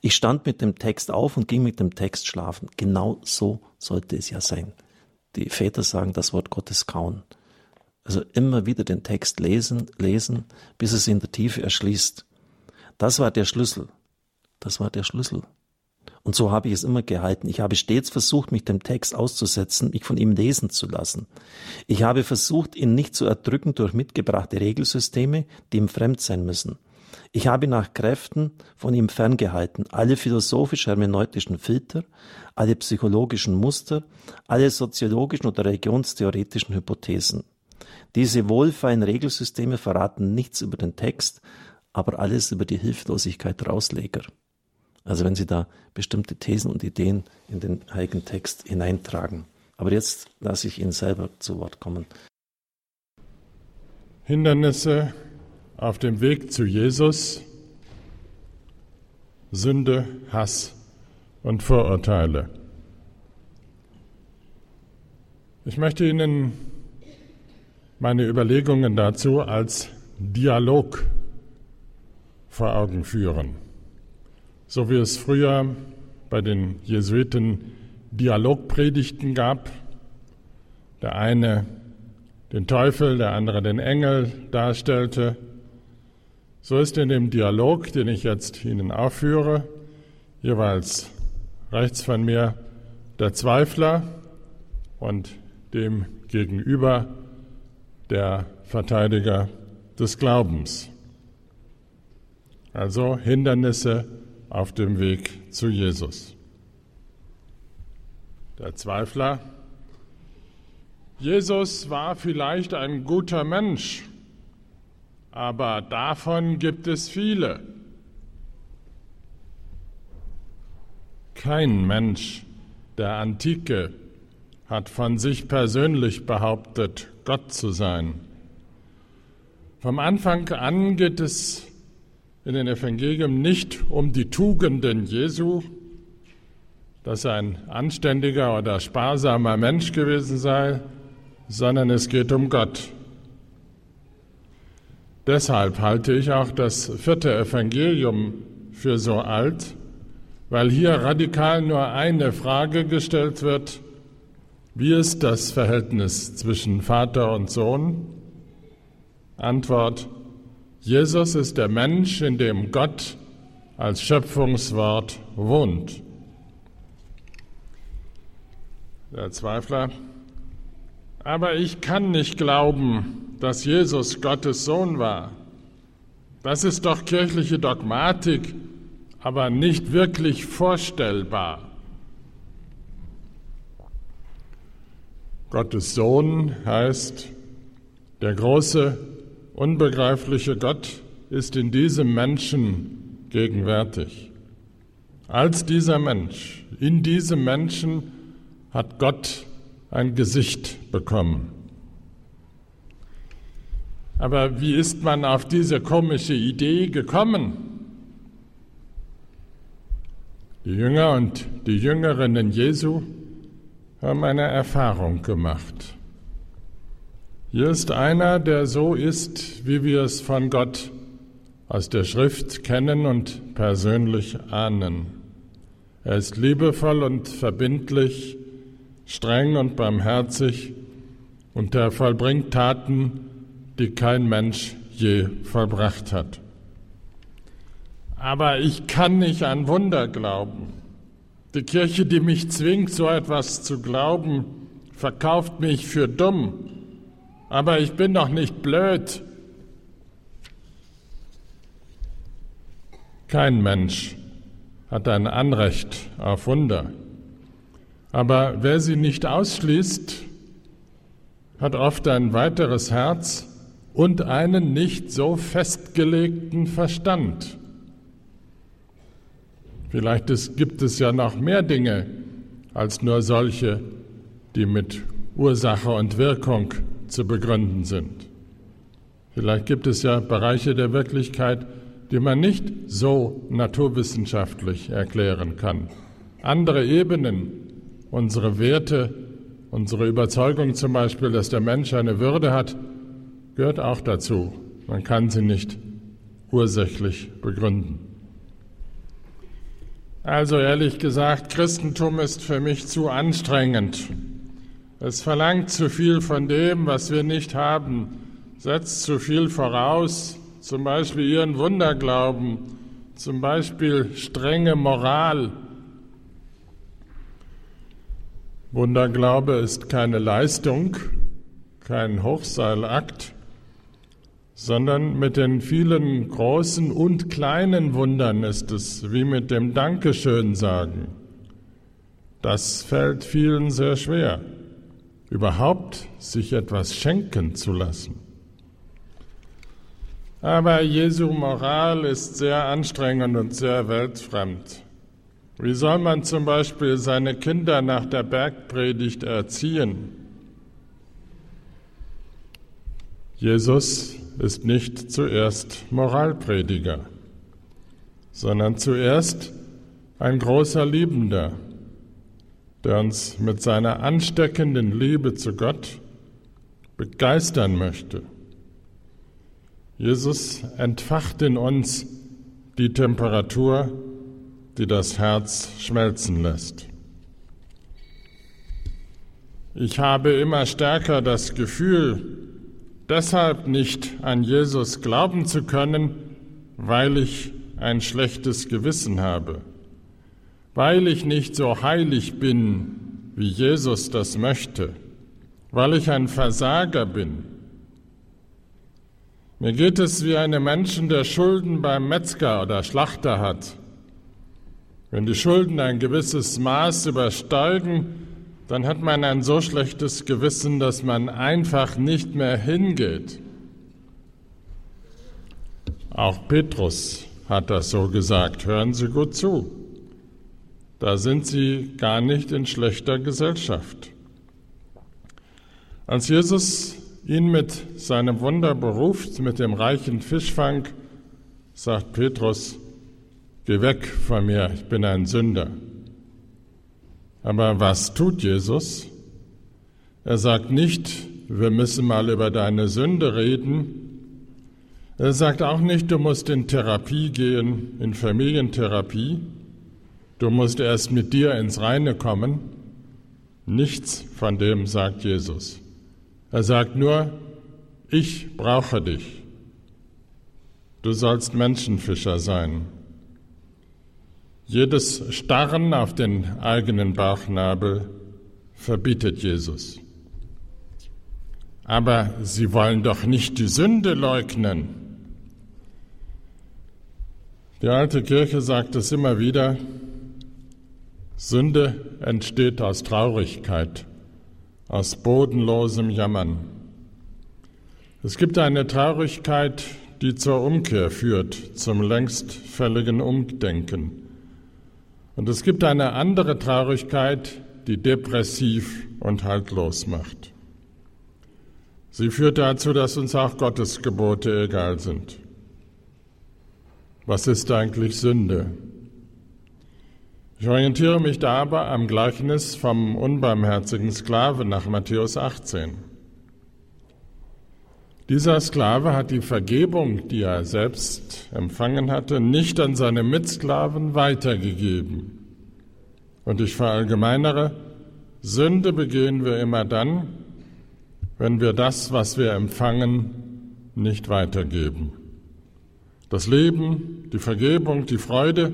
Ich stand mit dem Text auf und ging mit dem Text schlafen. Genau so sollte es ja sein. Die Väter sagen, das Wort Gottes kauen. Also immer wieder den Text lesen, lesen, bis es in der Tiefe erschließt. Das war der Schlüssel. Das war der Schlüssel. Und so habe ich es immer gehalten. Ich habe stets versucht, mich dem Text auszusetzen, mich von ihm lesen zu lassen. Ich habe versucht, ihn nicht zu erdrücken durch mitgebrachte Regelsysteme, die ihm fremd sein müssen. Ich habe nach Kräften von ihm ferngehalten, alle philosophisch-hermeneutischen Filter, alle psychologischen Muster, alle soziologischen oder religionstheoretischen Hypothesen. Diese wohlfeilen Regelsysteme verraten nichts über den Text, aber alles über die Hilflosigkeit der Ausleger. Also wenn Sie da bestimmte Thesen und Ideen in den heiligen Text hineintragen. Aber jetzt lasse ich Ihnen selber zu Wort kommen. Hindernisse auf dem Weg zu Jesus, Sünde, Hass und Vorurteile. Ich möchte Ihnen meine Überlegungen dazu als Dialog vor Augen führen so wie es früher bei den Jesuiten Dialogpredigten gab. Der eine den Teufel, der andere den Engel darstellte. So ist in dem Dialog, den ich jetzt Ihnen aufführe, jeweils rechts von mir der Zweifler und dem gegenüber der Verteidiger des Glaubens. Also Hindernisse auf dem Weg zu Jesus. Der Zweifler. Jesus war vielleicht ein guter Mensch, aber davon gibt es viele. Kein Mensch der Antike hat von sich persönlich behauptet, Gott zu sein. Vom Anfang an geht es in den Evangelien nicht um die Tugenden Jesu, dass er ein anständiger oder sparsamer Mensch gewesen sei, sondern es geht um Gott. Deshalb halte ich auch das vierte Evangelium für so alt, weil hier radikal nur eine Frage gestellt wird, wie ist das Verhältnis zwischen Vater und Sohn? Antwort, Jesus ist der Mensch, in dem Gott als Schöpfungswort wohnt. Der Zweifler. Aber ich kann nicht glauben, dass Jesus Gottes Sohn war. Das ist doch kirchliche Dogmatik, aber nicht wirklich vorstellbar. Gottes Sohn heißt der große unbegreifliche Gott ist in diesem Menschen gegenwärtig. Als dieser Mensch, in diesem Menschen hat Gott ein Gesicht bekommen. Aber wie ist man auf diese komische Idee gekommen? Die Jünger und die Jüngerinnen Jesu haben eine Erfahrung gemacht. Hier ist einer, der so ist, wie wir es von Gott aus der Schrift kennen und persönlich ahnen. Er ist liebevoll und verbindlich, streng und barmherzig und er vollbringt Taten, die kein Mensch je vollbracht hat. Aber ich kann nicht an Wunder glauben. Die Kirche, die mich zwingt, so etwas zu glauben, verkauft mich für dumm. Aber ich bin doch nicht blöd. Kein Mensch hat ein Anrecht auf Wunder. Aber wer sie nicht ausschließt, hat oft ein weiteres Herz und einen nicht so festgelegten Verstand. Vielleicht ist, gibt es ja noch mehr Dinge als nur solche, die mit Ursache und Wirkung zu begründen sind. Vielleicht gibt es ja Bereiche der Wirklichkeit, die man nicht so naturwissenschaftlich erklären kann. Andere Ebenen, unsere Werte, unsere Überzeugung zum Beispiel, dass der Mensch eine Würde hat, gehört auch dazu. Man kann sie nicht ursächlich begründen. Also ehrlich gesagt, Christentum ist für mich zu anstrengend. Es verlangt zu viel von dem, was wir nicht haben, setzt zu viel voraus, zum Beispiel ihren Wunderglauben, zum Beispiel strenge Moral. Wunderglaube ist keine Leistung, kein Hochseilakt, sondern mit den vielen großen und kleinen Wundern ist es wie mit dem Dankeschön sagen. Das fällt vielen sehr schwer, überhaupt sich etwas schenken zu lassen. Aber Jesu Moral ist sehr anstrengend und sehr weltfremd. Wie soll man zum Beispiel seine Kinder nach der Bergpredigt erziehen? Jesus ist nicht zuerst Moralprediger, sondern zuerst ein großer Liebender, der uns mit seiner ansteckenden Liebe zu Gott begeistern möchte. Jesus entfacht in uns die Temperatur, die das Herz schmelzen lässt. Ich habe immer stärker das Gefühl, deshalb nicht an Jesus glauben zu können, weil ich ein schlechtes Gewissen habe, weil ich nicht so heilig bin, wie Jesus das möchte, weil ich ein Versager bin mir geht es wie einem Menschen, der Schulden beim Metzger oder Schlachter hat. Wenn die Schulden ein gewisses Maß übersteigen, dann hat man ein so schlechtes Gewissen, dass man einfach nicht mehr hingeht. Auch Petrus hat das so gesagt. Hören Sie gut zu. Da sind Sie gar nicht in schlechter Gesellschaft. Als Jesus ihn mit seinem Wunder beruft, mit dem reichen Fischfang, sagt Petrus, geh weg von mir, ich bin ein Sünder. Aber was tut Jesus? Er sagt nicht, wir müssen mal über deine Sünde reden. Er sagt auch nicht, du musst in Therapie gehen, in Familientherapie. Du musst erst mit dir ins Reine kommen. Nichts von dem sagt Jesus. Er sagt nur, ich brauche dich. Du sollst Menschenfischer sein. Jedes Starren auf den eigenen Bauchnabel verbietet Jesus. Aber sie wollen doch nicht die Sünde leugnen. Die alte Kirche sagt es immer wieder, Sünde entsteht aus Traurigkeit aus bodenlosem Jammern. Es gibt eine Traurigkeit, die zur Umkehr führt, zum längst fälligen Umdenken. Und es gibt eine andere Traurigkeit, die depressiv und haltlos macht. Sie führt dazu, dass uns auch Gottes Gebote egal sind. Was ist eigentlich Sünde? Ich orientiere mich dabei am Gleichnis vom unbarmherzigen Sklaven nach Matthäus 18. Dieser Sklave hat die Vergebung, die er selbst empfangen hatte, nicht an seine Mitsklaven weitergegeben. Und ich verallgemeinere, Sünde begehen wir immer dann, wenn wir das, was wir empfangen, nicht weitergeben. Das Leben, die Vergebung, die Freude,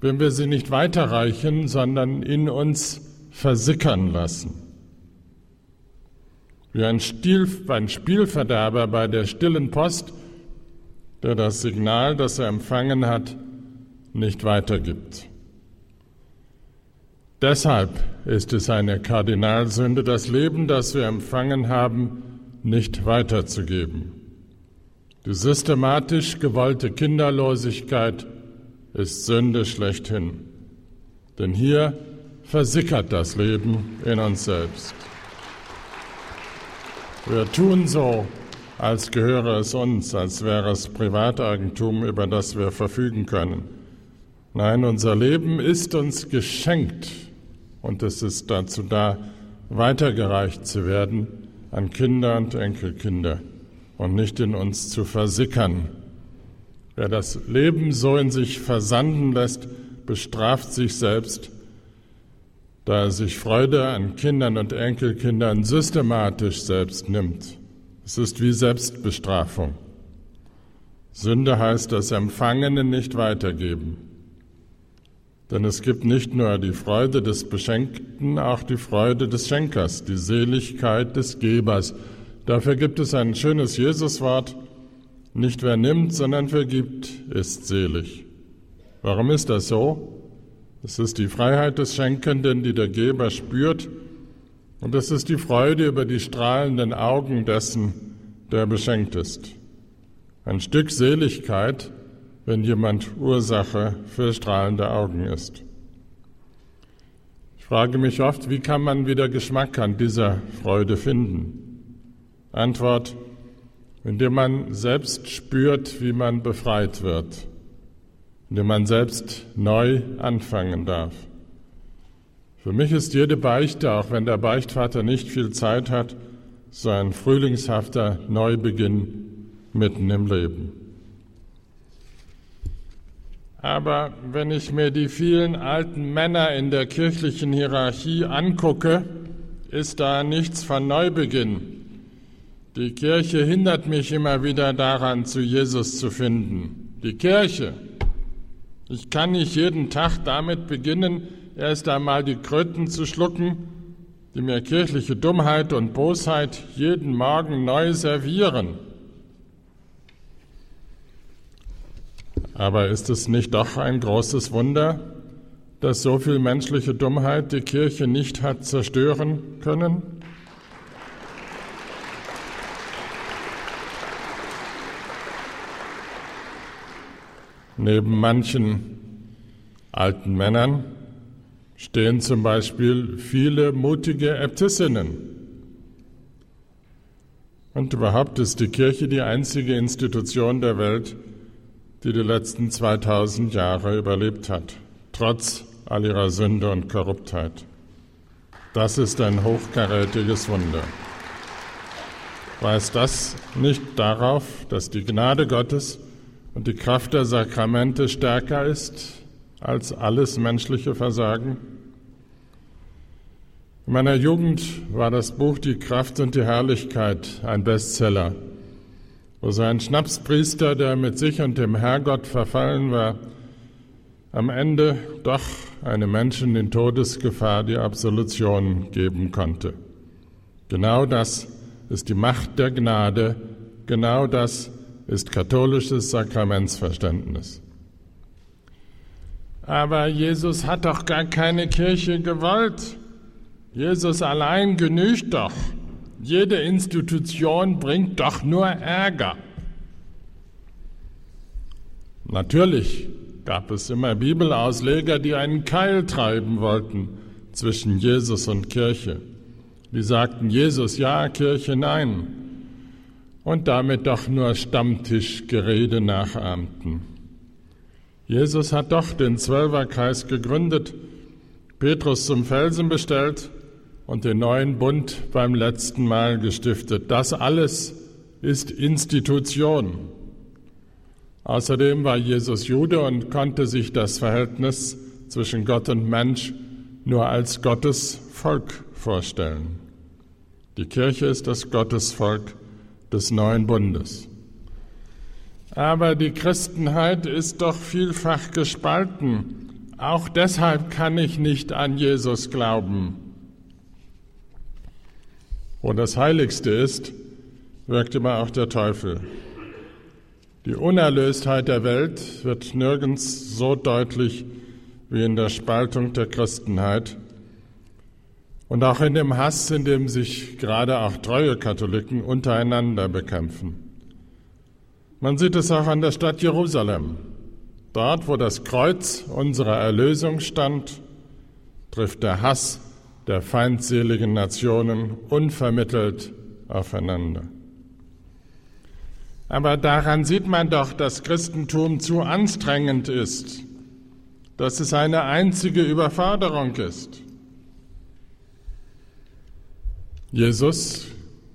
wenn wir sie nicht weiterreichen, sondern in uns versickern lassen. Wie ein, Stil, ein Spielverderber bei der stillen Post, der das Signal, das er empfangen hat, nicht weitergibt. Deshalb ist es eine Kardinalsünde, das Leben, das wir empfangen haben, nicht weiterzugeben. Die systematisch gewollte Kinderlosigkeit ist Sünde schlechthin. Denn hier versickert das Leben in uns selbst. Wir tun so, als gehöre es uns, als wäre es Privateigentum, über das wir verfügen können. Nein, unser Leben ist uns geschenkt und es ist dazu da, weitergereicht zu werden an Kinder und Enkelkinder und nicht in uns zu versickern. Wer das Leben so in sich versanden lässt, bestraft sich selbst, da er sich Freude an Kindern und Enkelkindern systematisch selbst nimmt. Es ist wie Selbstbestrafung. Sünde heißt das Empfangene nicht weitergeben. Denn es gibt nicht nur die Freude des Beschenkten, auch die Freude des Schenkers, die Seligkeit des Gebers. Dafür gibt es ein schönes Jesuswort, nicht wer nimmt, sondern vergibt, ist selig. Warum ist das so? Es ist die Freiheit des Schenkenden, die der Geber spürt, und es ist die Freude über die strahlenden Augen dessen, der beschenkt ist. Ein Stück Seligkeit, wenn jemand Ursache für strahlende Augen ist. Ich frage mich oft, wie kann man wieder Geschmack an dieser Freude finden? Antwort, indem man selbst spürt, wie man befreit wird, indem man selbst neu anfangen darf. Für mich ist jede Beichte, auch wenn der Beichtvater nicht viel Zeit hat, so ein frühlingshafter Neubeginn mitten im Leben. Aber wenn ich mir die vielen alten Männer in der kirchlichen Hierarchie angucke, ist da nichts von Neubeginn. Die Kirche hindert mich immer wieder daran, zu Jesus zu finden. Die Kirche. Ich kann nicht jeden Tag damit beginnen, erst einmal die Kröten zu schlucken, die mir kirchliche Dummheit und Bosheit jeden Morgen neu servieren. Aber ist es nicht doch ein großes Wunder, dass so viel menschliche Dummheit die Kirche nicht hat zerstören können? Neben manchen alten Männern stehen zum Beispiel viele mutige Äbtissinnen. Und überhaupt ist die Kirche die einzige Institution der Welt, die die letzten 2000 Jahre überlebt hat, trotz all ihrer Sünde und Korruptheit. Das ist ein hochkarätiges Wunder. Weist das nicht darauf, dass die Gnade Gottes und die Kraft der Sakramente stärker ist als alles menschliche Versagen? In meiner Jugend war das Buch Die Kraft und die Herrlichkeit ein Bestseller wo so ein Schnapspriester, der mit sich und dem Herrgott verfallen war, am Ende doch einem Menschen in Todesgefahr die Absolution geben konnte. Genau das ist die Macht der Gnade, genau das ist katholisches Sakramentsverständnis. Aber Jesus hat doch gar keine Kirche gewollt. Jesus allein genügt doch. Jede Institution bringt doch nur Ärger. Natürlich gab es immer Bibelausleger, die einen Keil treiben wollten zwischen Jesus und Kirche. Die sagten Jesus ja, Kirche nein. Und damit doch nur Stammtischgerede nachahmten. Jesus hat doch den Zwölferkreis gegründet, Petrus zum Felsen bestellt und den neuen Bund beim letzten Mal gestiftet. Das alles ist Institution. Außerdem war Jesus Jude und konnte sich das Verhältnis zwischen Gott und Mensch nur als Gottes Volk vorstellen. Die Kirche ist das Gottesvolk des neuen Bundes. Aber die Christenheit ist doch vielfach gespalten. Auch deshalb kann ich nicht an Jesus glauben. Wo das Heiligste ist, wirkt immer auch der Teufel. Die Unerlöstheit der Welt wird nirgends so deutlich wie in der Spaltung der Christenheit und auch in dem Hass, in dem sich gerade auch treue Katholiken untereinander bekämpfen. Man sieht es auch an der Stadt Jerusalem. Dort, wo das Kreuz unserer Erlösung stand, trifft der Hass der feindseligen Nationen unvermittelt aufeinander. Aber daran sieht man doch, dass Christentum zu anstrengend ist, dass es eine einzige Überforderung ist. Jesus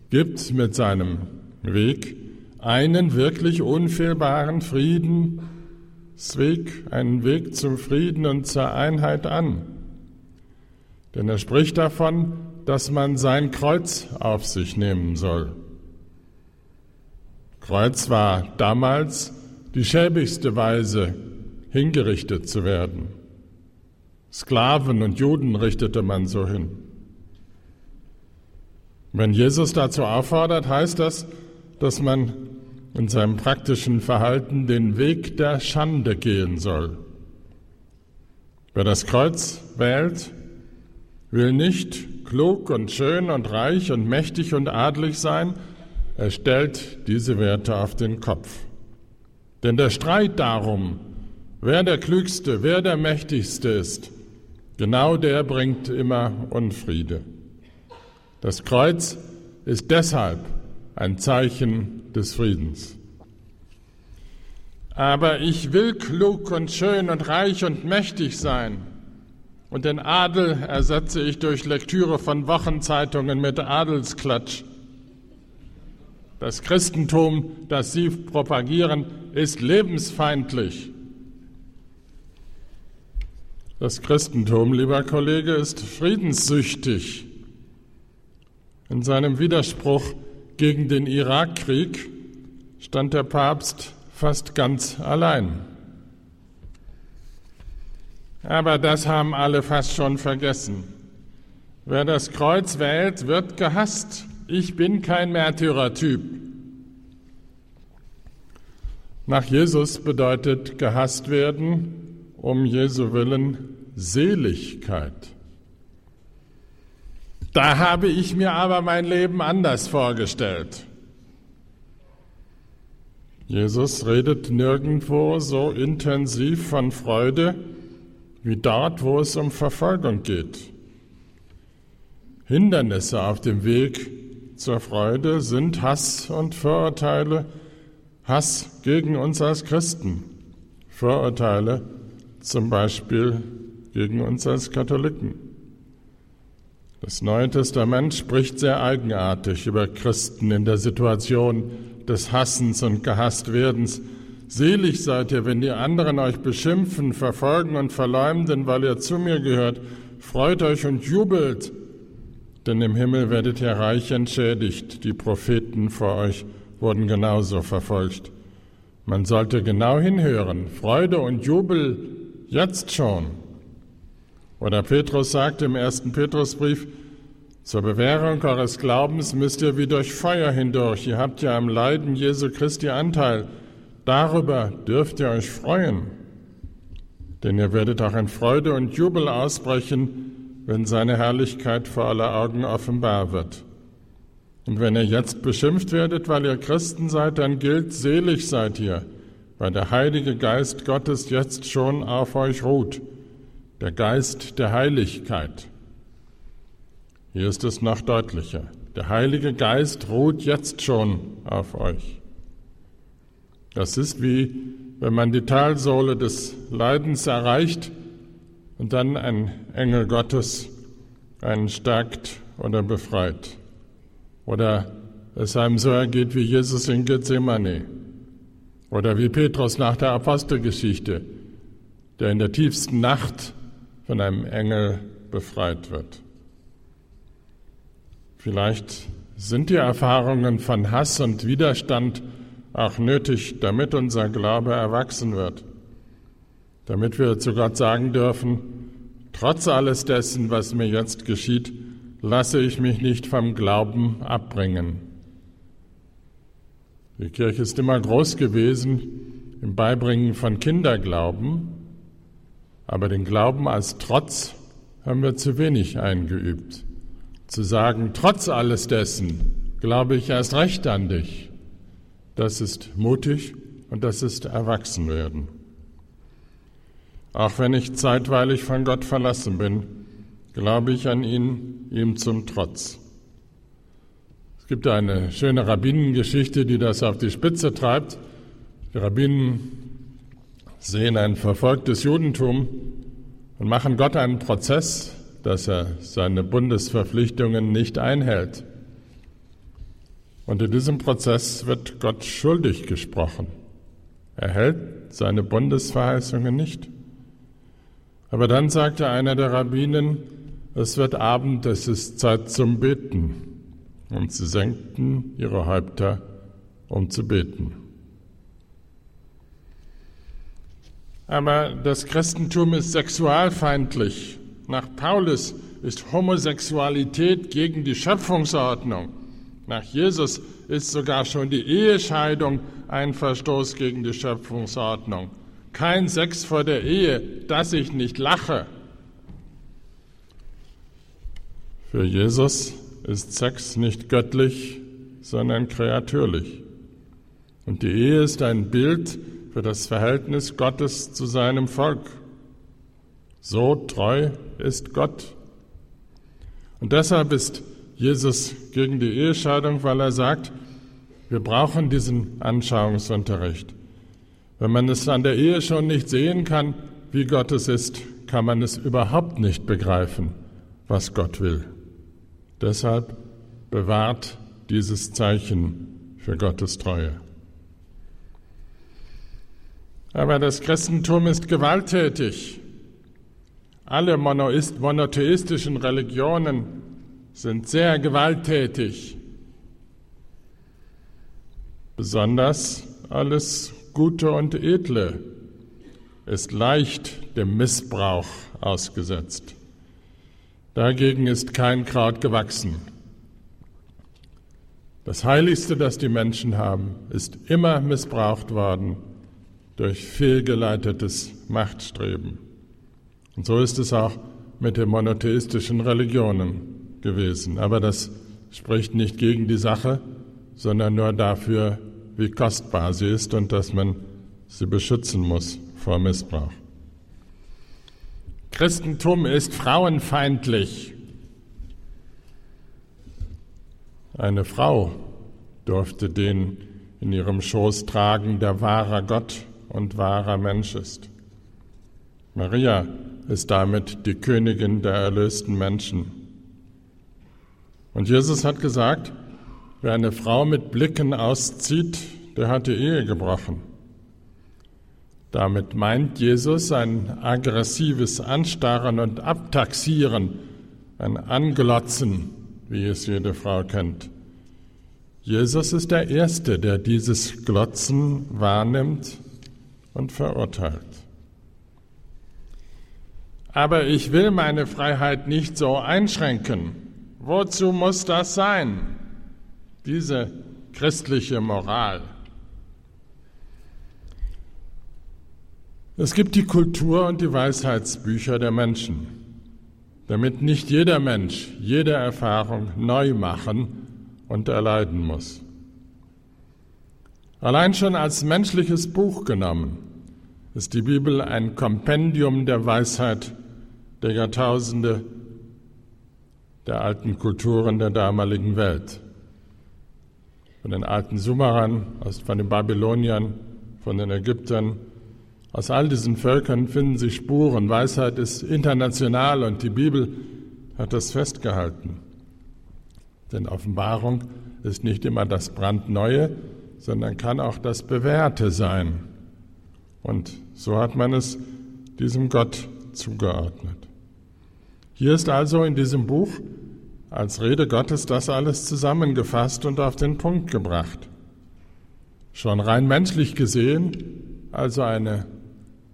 gibt mit seinem Weg einen wirklich unfehlbaren Friedensweg, einen Weg zum Frieden und zur Einheit an. Denn er spricht davon, dass man sein Kreuz auf sich nehmen soll. Kreuz war damals die schäbigste Weise, hingerichtet zu werden. Sklaven und Juden richtete man so hin. Wenn Jesus dazu auffordert, heißt das, dass man in seinem praktischen Verhalten den Weg der Schande gehen soll. Wer das Kreuz wählt, will nicht klug und schön und reich und mächtig und adlig sein, er stellt diese Werte auf den Kopf. Denn der Streit darum, wer der Klügste, wer der Mächtigste ist, genau der bringt immer Unfriede. Das Kreuz ist deshalb ein Zeichen des Friedens. Aber ich will klug und schön und reich und mächtig sein. Und den Adel ersetze ich durch Lektüre von Wochenzeitungen mit Adelsklatsch. Das Christentum, das Sie propagieren, ist lebensfeindlich. Das Christentum, lieber Kollege, ist friedenssüchtig. In seinem Widerspruch gegen den Irakkrieg stand der Papst fast ganz allein. Aber das haben alle fast schon vergessen. Wer das Kreuz wählt, wird gehasst. Ich bin kein Märtyrertyp. Nach Jesus bedeutet gehasst werden, um Jesu willen, Seligkeit. Da habe ich mir aber mein Leben anders vorgestellt. Jesus redet nirgendwo so intensiv von Freude wie dort, wo es um Verfolgung geht. Hindernisse auf dem Weg zur Freude sind Hass und Vorurteile, Hass gegen uns als Christen, Vorurteile zum Beispiel gegen uns als Katholiken. Das Neue Testament spricht sehr eigenartig über Christen in der Situation des Hassens und Gehasstwerdens. Selig seid ihr, wenn die anderen euch beschimpfen, verfolgen und verleumden, weil ihr zu mir gehört. Freut euch und jubelt, denn im Himmel werdet ihr reich entschädigt. Die Propheten vor euch wurden genauso verfolgt. Man sollte genau hinhören. Freude und Jubel jetzt schon. Oder Petrus sagt im ersten Petrusbrief, zur Bewährung eures Glaubens müsst ihr wie durch Feuer hindurch. Ihr habt ja am Leiden Jesu Christi Anteil. Darüber dürft ihr euch freuen. Denn ihr werdet auch in Freude und Jubel ausbrechen, wenn seine Herrlichkeit vor aller Augen offenbar wird. Und wenn ihr jetzt beschimpft werdet, weil ihr Christen seid, dann gilt, selig seid ihr, weil der Heilige Geist Gottes jetzt schon auf euch ruht der Geist der Heiligkeit. Hier ist es noch deutlicher. Der Heilige Geist ruht jetzt schon auf euch. Das ist wie wenn man die Talsohle des Leidens erreicht und dann ein Engel Gottes einen stärkt oder befreit. Oder es einem so ergeht wie Jesus in Gethsemane oder wie Petrus nach der Apostelgeschichte, der in der tiefsten Nacht von einem Engel befreit wird. Vielleicht sind die Erfahrungen von Hass und Widerstand auch nötig, damit unser Glaube erwachsen wird, damit wir zu Gott sagen dürfen, trotz alles dessen, was mir jetzt geschieht, lasse ich mich nicht vom Glauben abbringen. Die Kirche ist immer groß gewesen im Beibringen von Kinderglauben, aber den Glauben als Trotz haben wir zu wenig eingeübt. Zu sagen, trotz alles dessen glaube ich erst recht an dich, das ist mutig und das ist Erwachsenwerden. Auch wenn ich zeitweilig von Gott verlassen bin, glaube ich an ihn, ihm zum Trotz. Es gibt eine schöne Rabbinengeschichte, die das auf die Spitze treibt. Die Rabbinen sehen ein verfolgtes Judentum und machen Gott einen Prozess, dass er seine Bundesverpflichtungen nicht einhält. Und in diesem Prozess wird Gott schuldig gesprochen. Er hält seine Bundesverheißungen nicht. Aber dann sagte einer der Rabbinen, es wird Abend, es ist Zeit zum Beten. Und sie senkten ihre Häupter, um zu beten. Aber das Christentum ist sexualfeindlich. Nach Paulus ist Homosexualität gegen die Schöpfungsordnung. Nach Jesus ist sogar schon die Ehescheidung ein Verstoß gegen die Schöpfungsordnung. Kein Sex vor der Ehe, dass ich nicht lache. Für Jesus ist Sex nicht göttlich, sondern kreatürlich. Und die Ehe ist ein Bild für das Verhältnis Gottes zu seinem Volk. So treu ist Gott. Und deshalb ist Jesus gegen die Ehescheidung, weil er sagt, wir brauchen diesen Anschauungsunterricht. Wenn man es an der Ehe schon nicht sehen kann, wie Gott es ist, kann man es überhaupt nicht begreifen, was Gott will. Deshalb bewahrt dieses Zeichen für Gottes Treue. Aber das Christentum ist gewalttätig. Alle monotheistischen Religionen sind sehr gewalttätig. Besonders alles Gute und Edle ist leicht dem Missbrauch ausgesetzt. Dagegen ist kein Kraut gewachsen. Das Heiligste, das die Menschen haben, ist immer missbraucht worden durch fehlgeleitetes Machtstreben. Und so ist es auch mit den monotheistischen Religionen gewesen. Aber das spricht nicht gegen die Sache, sondern nur dafür, wie kostbar sie ist und dass man sie beschützen muss vor Missbrauch. Christentum ist frauenfeindlich. Eine Frau durfte den in ihrem Schoß tragen, der wahrer Gott und wahrer Mensch ist. Maria ist damit die Königin der erlösten Menschen. Und Jesus hat gesagt, wer eine Frau mit Blicken auszieht, der hat die Ehe gebrochen. Damit meint Jesus ein aggressives Anstarren und Abtaxieren, ein Anglotzen, wie es jede Frau kennt. Jesus ist der Erste, der dieses Glotzen wahrnimmt und verurteilt. Aber ich will meine Freiheit nicht so einschränken. Wozu muss das sein? Diese christliche Moral. Es gibt die Kultur und die Weisheitsbücher der Menschen, damit nicht jeder Mensch jede Erfahrung neu machen und erleiden muss. Allein schon als menschliches Buch genommen ist die Bibel ein Kompendium der Weisheit der Jahrtausende der alten Kulturen der damaligen Welt. Von den alten Sumerern, von den Babyloniern, von den Ägyptern, aus all diesen Völkern finden sich Spuren. Weisheit ist international und die Bibel hat das festgehalten. Denn Offenbarung ist nicht immer das Brandneue, sondern kann auch das Bewährte sein. Und so hat man es diesem Gott zugeordnet. Hier ist also in diesem Buch als Rede Gottes das alles zusammengefasst und auf den Punkt gebracht. Schon rein menschlich gesehen, also eine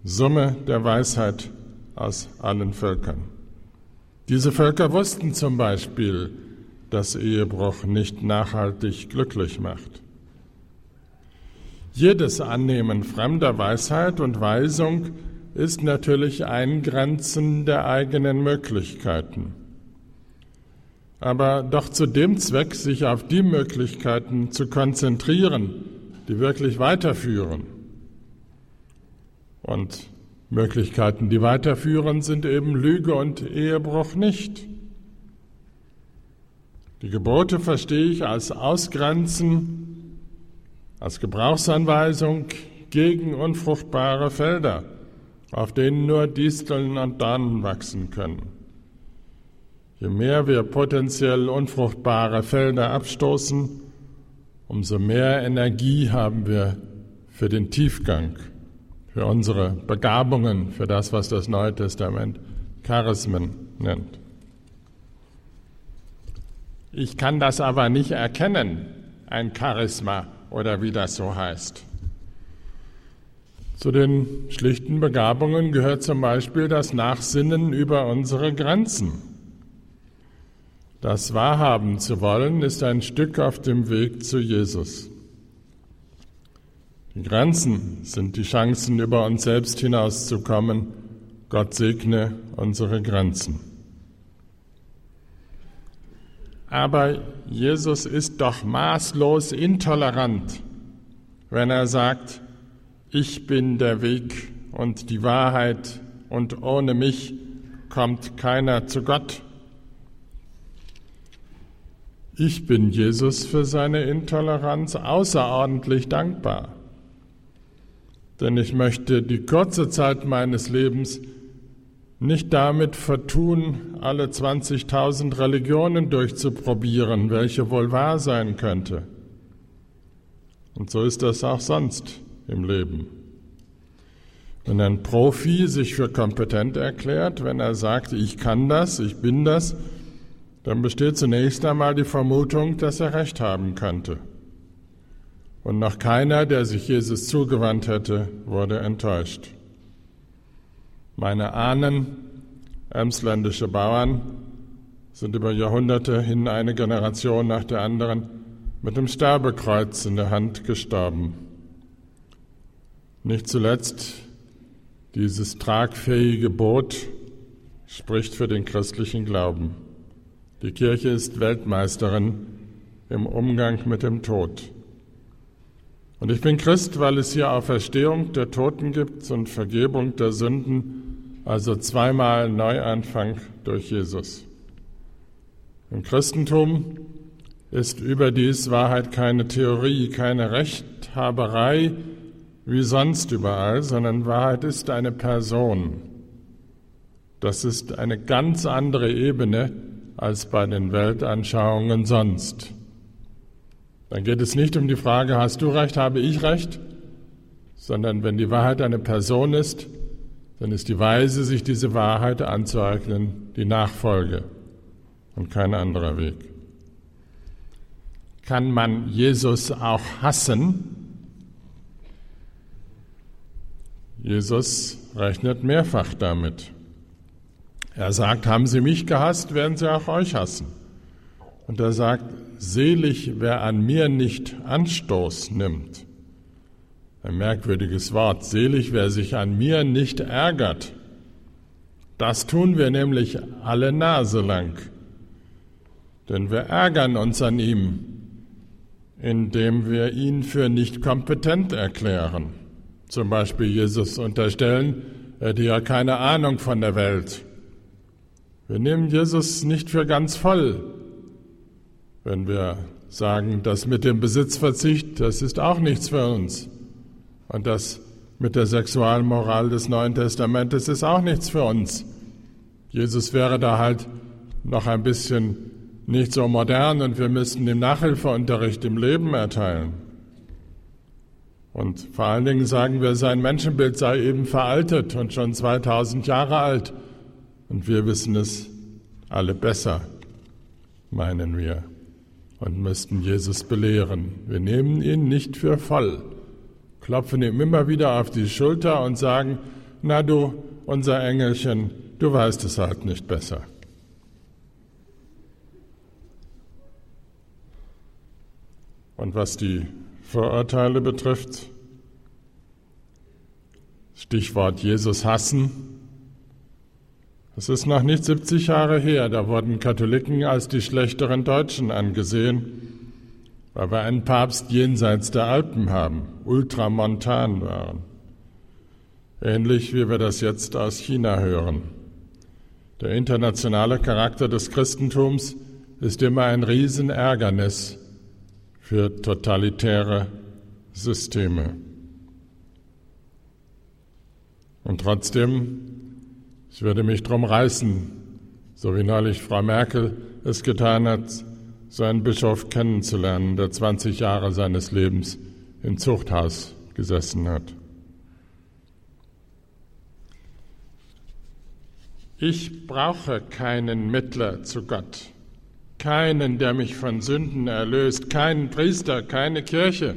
Summe der Weisheit aus allen Völkern. Diese Völker wussten zum Beispiel, dass Ehebruch nicht nachhaltig glücklich macht. Jedes Annehmen fremder Weisheit und Weisung ist natürlich Eingrenzen der eigenen Möglichkeiten. Aber doch zu dem Zweck, sich auf die Möglichkeiten zu konzentrieren, die wirklich weiterführen. Und Möglichkeiten, die weiterführen, sind eben Lüge und Ehebruch nicht. Die Gebote verstehe ich als Ausgrenzen, als Gebrauchsanweisung gegen unfruchtbare Felder, auf denen nur Disteln und Dornen wachsen können. Je mehr wir potenziell unfruchtbare Felder abstoßen, umso mehr Energie haben wir für den Tiefgang für unsere Begabungen, für das, was das Neue Testament Charismen nennt. Ich kann das aber nicht erkennen, ein Charisma oder wie das so heißt. Zu den schlichten Begabungen gehört zum Beispiel das Nachsinnen über unsere Grenzen. Das wahrhaben zu wollen ist ein Stück auf dem Weg zu Jesus. Die Grenzen sind die Chancen, über uns selbst hinauszukommen. Gott segne unsere Grenzen. Aber Jesus ist doch maßlos intolerant, wenn er sagt, ich bin der Weg und die Wahrheit und ohne mich kommt keiner zu Gott. Ich bin Jesus für seine Intoleranz außerordentlich dankbar denn ich möchte die kurze Zeit meines Lebens nicht damit vertun, alle 20.000 Religionen durchzuprobieren, welche wohl wahr sein könnte. Und so ist das auch sonst im Leben. Wenn ein Profi sich für kompetent erklärt, wenn er sagt, ich kann das, ich bin das, dann besteht zunächst einmal die Vermutung, dass er recht haben könnte. Und noch keiner, der sich Jesus zugewandt hätte, wurde enttäuscht. Meine Ahnen, emsländische Bauern, sind über Jahrhunderte hin eine Generation nach der anderen mit dem Sterbekreuz in der Hand gestorben. Nicht zuletzt dieses tragfähige Boot spricht für den christlichen Glauben. Die Kirche ist Weltmeisterin im Umgang mit dem Tod. Und ich bin Christ, weil es hier Auferstehung der Toten gibt und Vergebung der Sünden, also zweimal Neuanfang durch Jesus. Im Christentum ist überdies Wahrheit keine Theorie, keine Rechthaberei wie sonst überall, sondern Wahrheit ist eine Person. Das ist eine ganz andere Ebene als bei den Weltanschauungen sonst. Dann geht es nicht um die Frage, hast du recht, habe ich recht, sondern wenn die Wahrheit eine Person ist, dann ist die Weise, sich diese Wahrheit anzueignen, die Nachfolge und kein anderer Weg. Kann man Jesus auch hassen? Jesus rechnet mehrfach damit. Er sagt, haben Sie mich gehasst, werden Sie auch euch hassen. Und er sagt, selig, wer an mir nicht Anstoß nimmt. Ein merkwürdiges Wort. Selig, wer sich an mir nicht ärgert. Das tun wir nämlich alle Nase lang. Denn wir ärgern uns an ihm, indem wir ihn für nicht kompetent erklären. Zum Beispiel Jesus unterstellen, er hätte ja keine Ahnung von der Welt. Wir nehmen Jesus nicht für ganz voll, wenn wir sagen, das mit dem Besitzverzicht, das ist auch nichts für uns. Und das mit der Sexualmoral des Neuen Testamentes ist auch nichts für uns. Jesus wäre da halt noch ein bisschen nicht so modern und wir müssten dem Nachhilfeunterricht im Leben erteilen. Und vor allen Dingen sagen wir, sein Menschenbild sei eben veraltet und schon 2000 Jahre alt. Und wir wissen es alle besser, meinen wir, und müssten Jesus belehren. Wir nehmen ihn nicht für voll, klopfen ihm immer wieder auf die Schulter und sagen, na du, unser Engelchen, du weißt es halt nicht besser. Und was die Vorurteile betrifft, Stichwort Jesus hassen, es ist noch nicht 70 Jahre her, da wurden Katholiken als die schlechteren Deutschen angesehen, weil wir einen Papst jenseits der Alpen haben, ultramontan waren. Ähnlich wie wir das jetzt aus China hören. Der internationale Charakter des Christentums ist immer ein Riesenärgernis für totalitäre Systeme. Und trotzdem, ich würde mich drum reißen, so wie neulich Frau Merkel es getan hat, so einen Bischof kennenzulernen, der 20 Jahre seines Lebens im Zuchthaus gesessen hat. Ich brauche keinen Mittler zu Gott keinen, der mich von Sünden erlöst, keinen Priester, keine Kirche.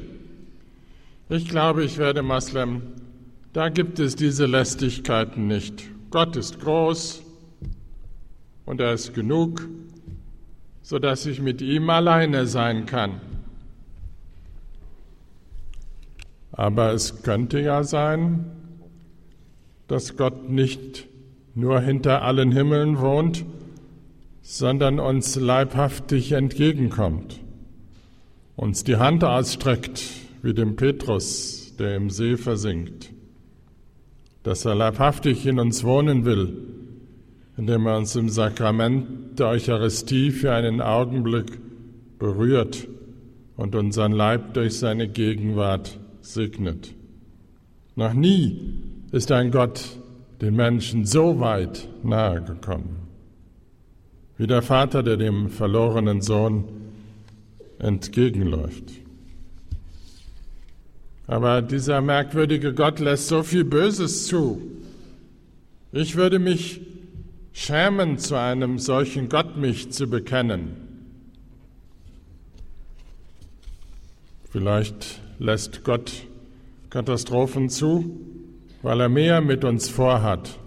Ich glaube, ich werde Moslem. Da gibt es diese Lästigkeiten nicht. Gott ist groß und er ist genug, sodass ich mit ihm alleine sein kann. Aber es könnte ja sein, dass Gott nicht nur hinter allen Himmeln wohnt, sondern uns leibhaftig entgegenkommt, uns die Hand ausstreckt, wie dem Petrus, der im See versinkt, dass er leibhaftig in uns wohnen will, indem er uns im Sakrament der Eucharistie für einen Augenblick berührt und unseren Leib durch seine Gegenwart segnet. Noch nie ist ein Gott den Menschen so weit nahe gekommen wie der Vater, der dem verlorenen Sohn entgegenläuft. Aber dieser merkwürdige Gott lässt so viel Böses zu. Ich würde mich schämen, zu einem solchen Gott mich zu bekennen. Vielleicht lässt Gott Katastrophen zu, weil er mehr mit uns vorhat,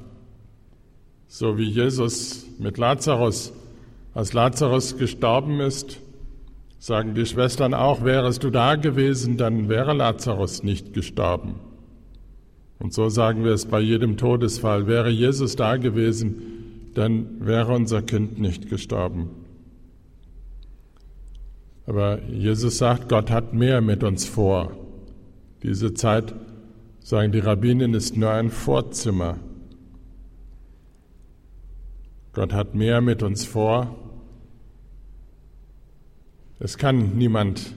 so wie Jesus mit Lazarus als Lazarus gestorben ist, sagen die Schwestern auch, wärest du da gewesen, dann wäre Lazarus nicht gestorben. Und so sagen wir es bei jedem Todesfall, wäre Jesus da gewesen, dann wäre unser Kind nicht gestorben. Aber Jesus sagt, Gott hat mehr mit uns vor. Diese Zeit, sagen die Rabbinen, ist nur ein Vorzimmer. Gott hat mehr mit uns vor es kann niemand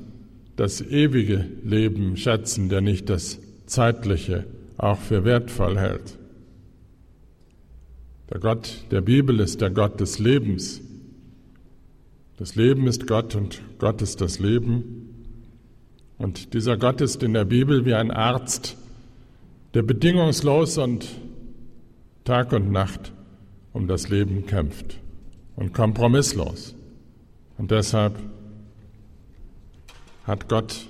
das ewige Leben schätzen, der nicht das zeitliche auch für wertvoll hält. Der Gott der Bibel ist der Gott des Lebens. Das Leben ist Gott und Gott ist das Leben. Und dieser Gott ist in der Bibel wie ein Arzt, der bedingungslos und Tag und Nacht um das Leben kämpft und kompromisslos. Und deshalb hat Gott,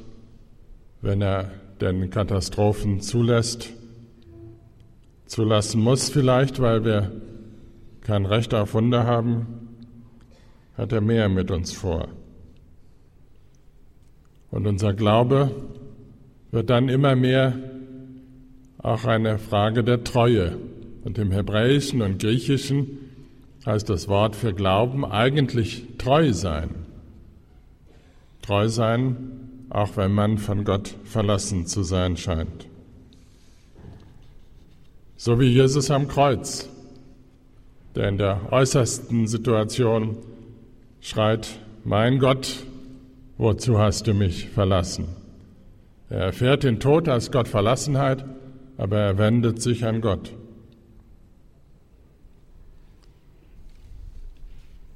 wenn er denn Katastrophen zulässt, zulassen muss vielleicht, weil wir kein Recht auf Wunder haben, hat er mehr mit uns vor. Und unser Glaube wird dann immer mehr auch eine Frage der Treue. Und im Hebräischen und Griechischen heißt das Wort für Glauben eigentlich treu sein. Treu sein, auch wenn man von Gott verlassen zu sein scheint. So wie Jesus am Kreuz, der in der äußersten Situation schreit, mein Gott, wozu hast du mich verlassen? Er erfährt den Tod als Gott Verlassenheit, aber er wendet sich an Gott.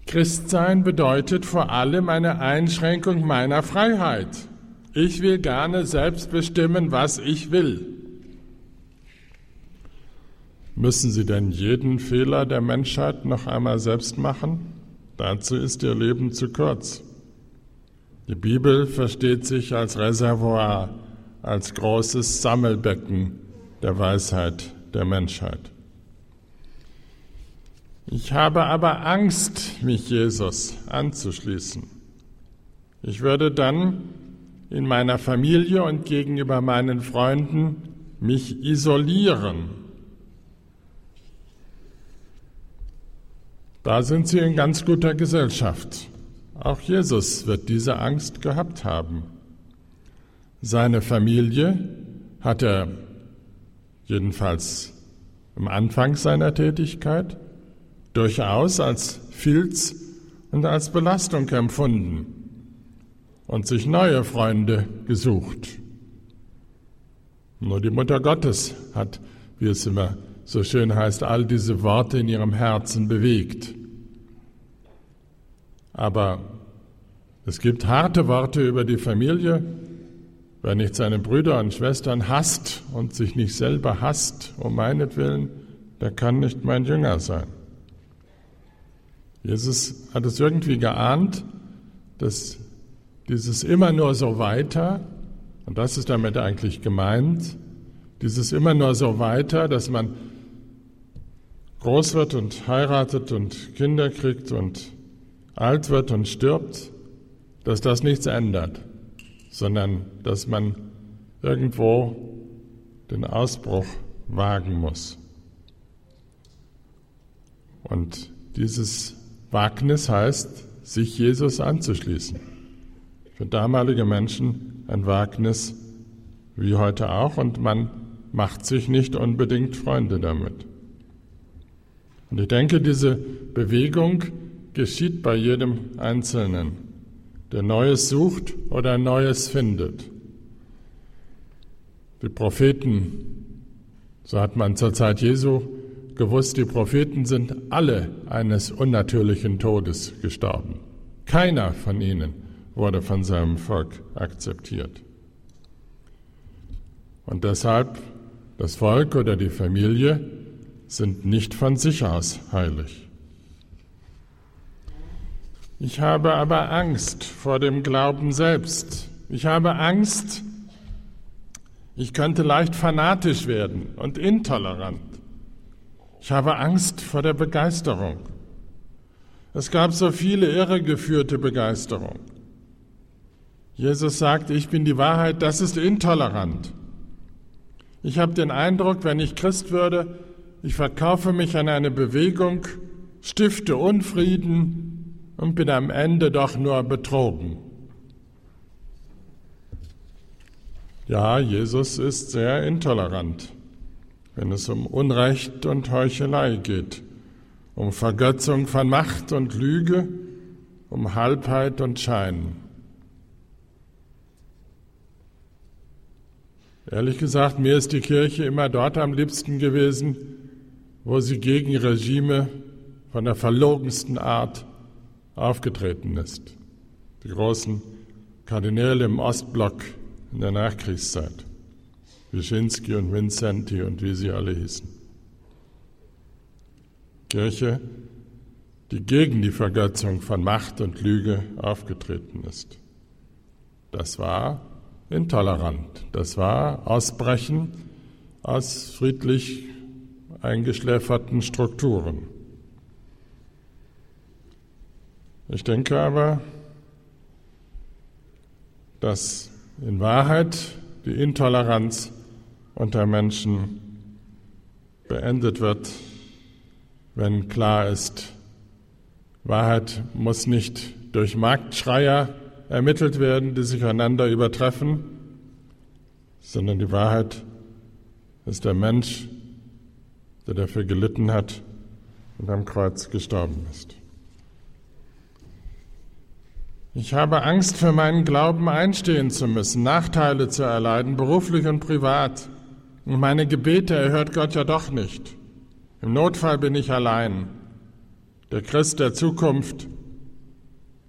Christsein bedeutet vor allem eine Einschränkung meiner Freiheit. Ich will gerne selbst bestimmen, was ich will. Müssen Sie denn jeden Fehler der Menschheit noch einmal selbst machen? Dazu ist Ihr Leben zu kurz. Die Bibel versteht sich als Reservoir, als großes Sammelbecken der Weisheit der Menschheit. Ich habe aber Angst, mich Jesus anzuschließen. Ich würde dann in meiner Familie und gegenüber meinen Freunden mich isolieren. Da sind sie in ganz guter Gesellschaft. Auch Jesus wird diese Angst gehabt haben. Seine Familie hat er jedenfalls am Anfang seiner Tätigkeit durchaus als Filz und als Belastung empfunden und sich neue Freunde gesucht. Nur die Mutter Gottes hat, wie es immer so schön heißt, all diese Worte in ihrem Herzen bewegt. Aber es gibt harte Worte über die Familie. Wer nicht seine Brüder und Schwestern hasst und sich nicht selber hasst um meinetwillen, der kann nicht mein Jünger sein. Jesus hat es irgendwie geahnt, dass dieses immer nur so weiter, und das ist damit eigentlich gemeint, dieses immer nur so weiter, dass man groß wird und heiratet und Kinder kriegt und alt wird und stirbt, dass das nichts ändert, sondern dass man irgendwo den Ausbruch wagen muss. Und dieses Wagnis heißt, sich Jesus anzuschließen. Für damalige Menschen ein Wagnis wie heute auch und man macht sich nicht unbedingt Freunde damit. Und ich denke, diese Bewegung geschieht bei jedem Einzelnen, der Neues sucht oder Neues findet. Die Propheten, so hat man zur Zeit Jesu gewusst, die Propheten sind alle eines unnatürlichen Todes gestorben. Keiner von ihnen wurde von seinem Volk akzeptiert. Und deshalb, das Volk oder die Familie sind nicht von sich aus heilig. Ich habe aber Angst vor dem Glauben selbst. Ich habe Angst, ich könnte leicht fanatisch werden und intolerant. Ich habe Angst vor der Begeisterung. Es gab so viele irregeführte Begeisterung. Jesus sagt, ich bin die Wahrheit, das ist intolerant. Ich habe den Eindruck, wenn ich Christ würde, ich verkaufe mich an eine Bewegung, stifte Unfrieden und bin am Ende doch nur betrogen. Ja, Jesus ist sehr intolerant wenn es um Unrecht und Heuchelei geht, um Vergötzung von Macht und Lüge, um Halbheit und Schein. Ehrlich gesagt, mir ist die Kirche immer dort am liebsten gewesen, wo sie gegen Regime von der verlogensten Art aufgetreten ist. Die großen Kardinäle im Ostblock in der Nachkriegszeit. Wyszynski und Vincenti und wie sie alle hießen. Kirche, die gegen die Vergötzung von Macht und Lüge aufgetreten ist. Das war intolerant. Das war Ausbrechen aus friedlich eingeschläferten Strukturen. Ich denke aber, dass in Wahrheit die Intoleranz unter Menschen beendet wird, wenn klar ist, Wahrheit muss nicht durch Marktschreier ermittelt werden, die sich einander übertreffen, sondern die Wahrheit ist der Mensch, der dafür gelitten hat und am Kreuz gestorben ist. Ich habe Angst, für meinen Glauben einstehen zu müssen, Nachteile zu erleiden, beruflich und privat. Und meine Gebete erhört Gott ja doch nicht. Im Notfall bin ich allein. Der Christ der Zukunft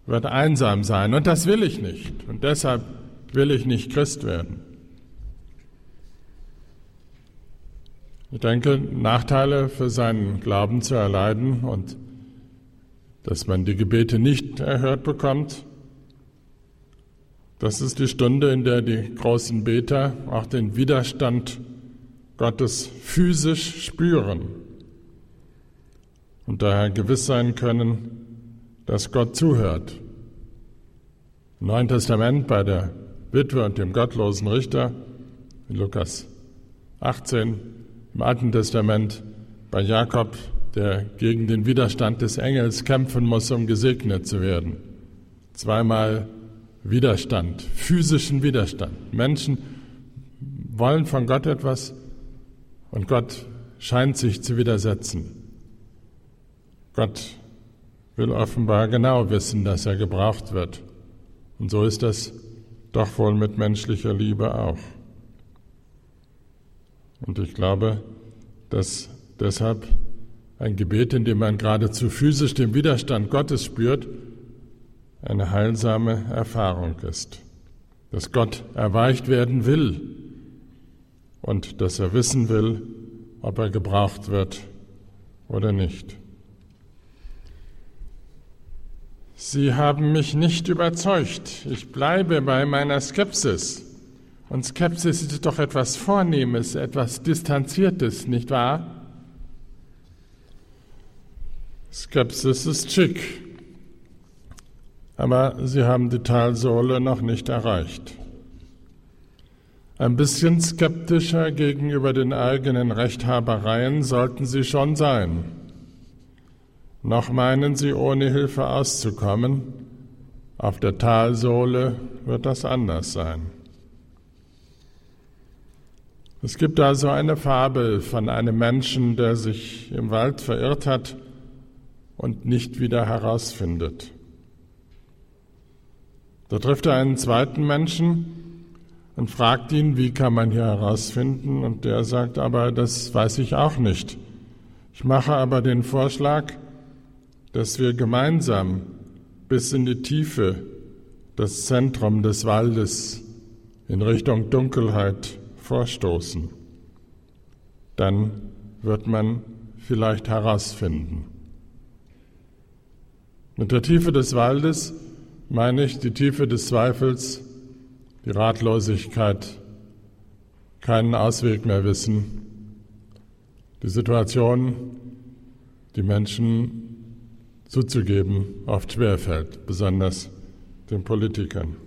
wird einsam sein. Und das will ich nicht. Und deshalb will ich nicht Christ werden. Ich denke, Nachteile für seinen Glauben zu erleiden und dass man die Gebete nicht erhört bekommt, das ist die Stunde, in der die großen Beter auch den Widerstand Gottes physisch spüren und daher gewiss sein können, dass Gott zuhört. Im Neuen Testament bei der Witwe und dem gottlosen Richter in Lukas 18, im Alten Testament bei Jakob, der gegen den Widerstand des Engels kämpfen muss, um gesegnet zu werden. Zweimal Widerstand, physischen Widerstand. Menschen wollen von Gott etwas und Gott scheint sich zu widersetzen. Gott will offenbar genau wissen, dass er gebraucht wird. Und so ist das doch wohl mit menschlicher Liebe auch. Und ich glaube, dass deshalb ein Gebet, in dem man geradezu physisch den Widerstand Gottes spürt, eine heilsame Erfahrung ist. Dass Gott erweicht werden will und dass er wissen will, ob er gebraucht wird oder nicht. Sie haben mich nicht überzeugt. Ich bleibe bei meiner Skepsis. Und Skepsis ist doch etwas Vornehmes, etwas Distanziertes, nicht wahr? Skepsis ist schick. Aber Sie haben die Talsohle noch nicht erreicht. Ein bisschen skeptischer gegenüber den eigenen Rechthabereien sollten Sie schon sein. Noch meinen sie ohne Hilfe auszukommen, auf der Talsohle wird das anders sein. Es gibt also eine Fabel von einem Menschen, der sich im Wald verirrt hat und nicht wieder herausfindet. Da trifft er einen zweiten Menschen und fragt ihn, wie kann man hier herausfinden? Und der sagt aber, das weiß ich auch nicht. Ich mache aber den Vorschlag, dass wir gemeinsam bis in die Tiefe das Zentrum des Waldes in Richtung Dunkelheit vorstoßen. Dann wird man vielleicht herausfinden. Mit der Tiefe des Waldes meine ich die Tiefe des Zweifels, die Ratlosigkeit, keinen Ausweg mehr wissen, die Situation, die Menschen zuzugeben, oft schwerfällt, besonders den Politikern.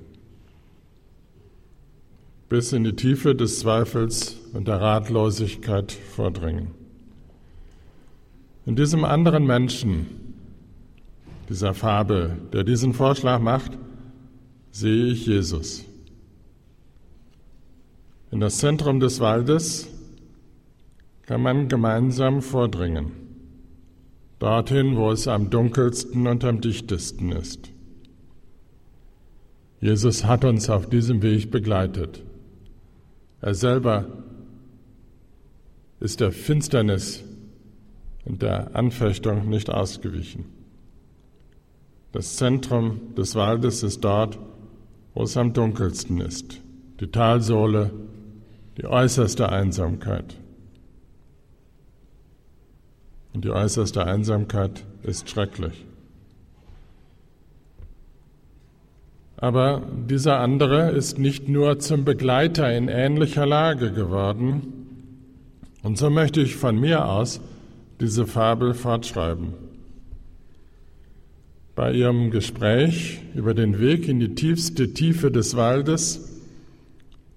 Bis in die Tiefe des Zweifels und der Ratlosigkeit vordringen. In diesem anderen Menschen, dieser Fabel, der diesen Vorschlag macht, sehe ich Jesus. In das Zentrum des Waldes kann man gemeinsam vordringen dorthin, wo es am dunkelsten und am dichtesten ist. Jesus hat uns auf diesem Weg begleitet. Er selber ist der Finsternis und der Anfechtung nicht ausgewichen. Das Zentrum des Waldes ist dort, wo es am dunkelsten ist, die Talsohle, die äußerste Einsamkeit. Und die äußerste Einsamkeit ist schrecklich. Aber dieser andere ist nicht nur zum Begleiter in ähnlicher Lage geworden. Und so möchte ich von mir aus diese Fabel fortschreiben. Bei ihrem Gespräch über den Weg in die tiefste Tiefe des Waldes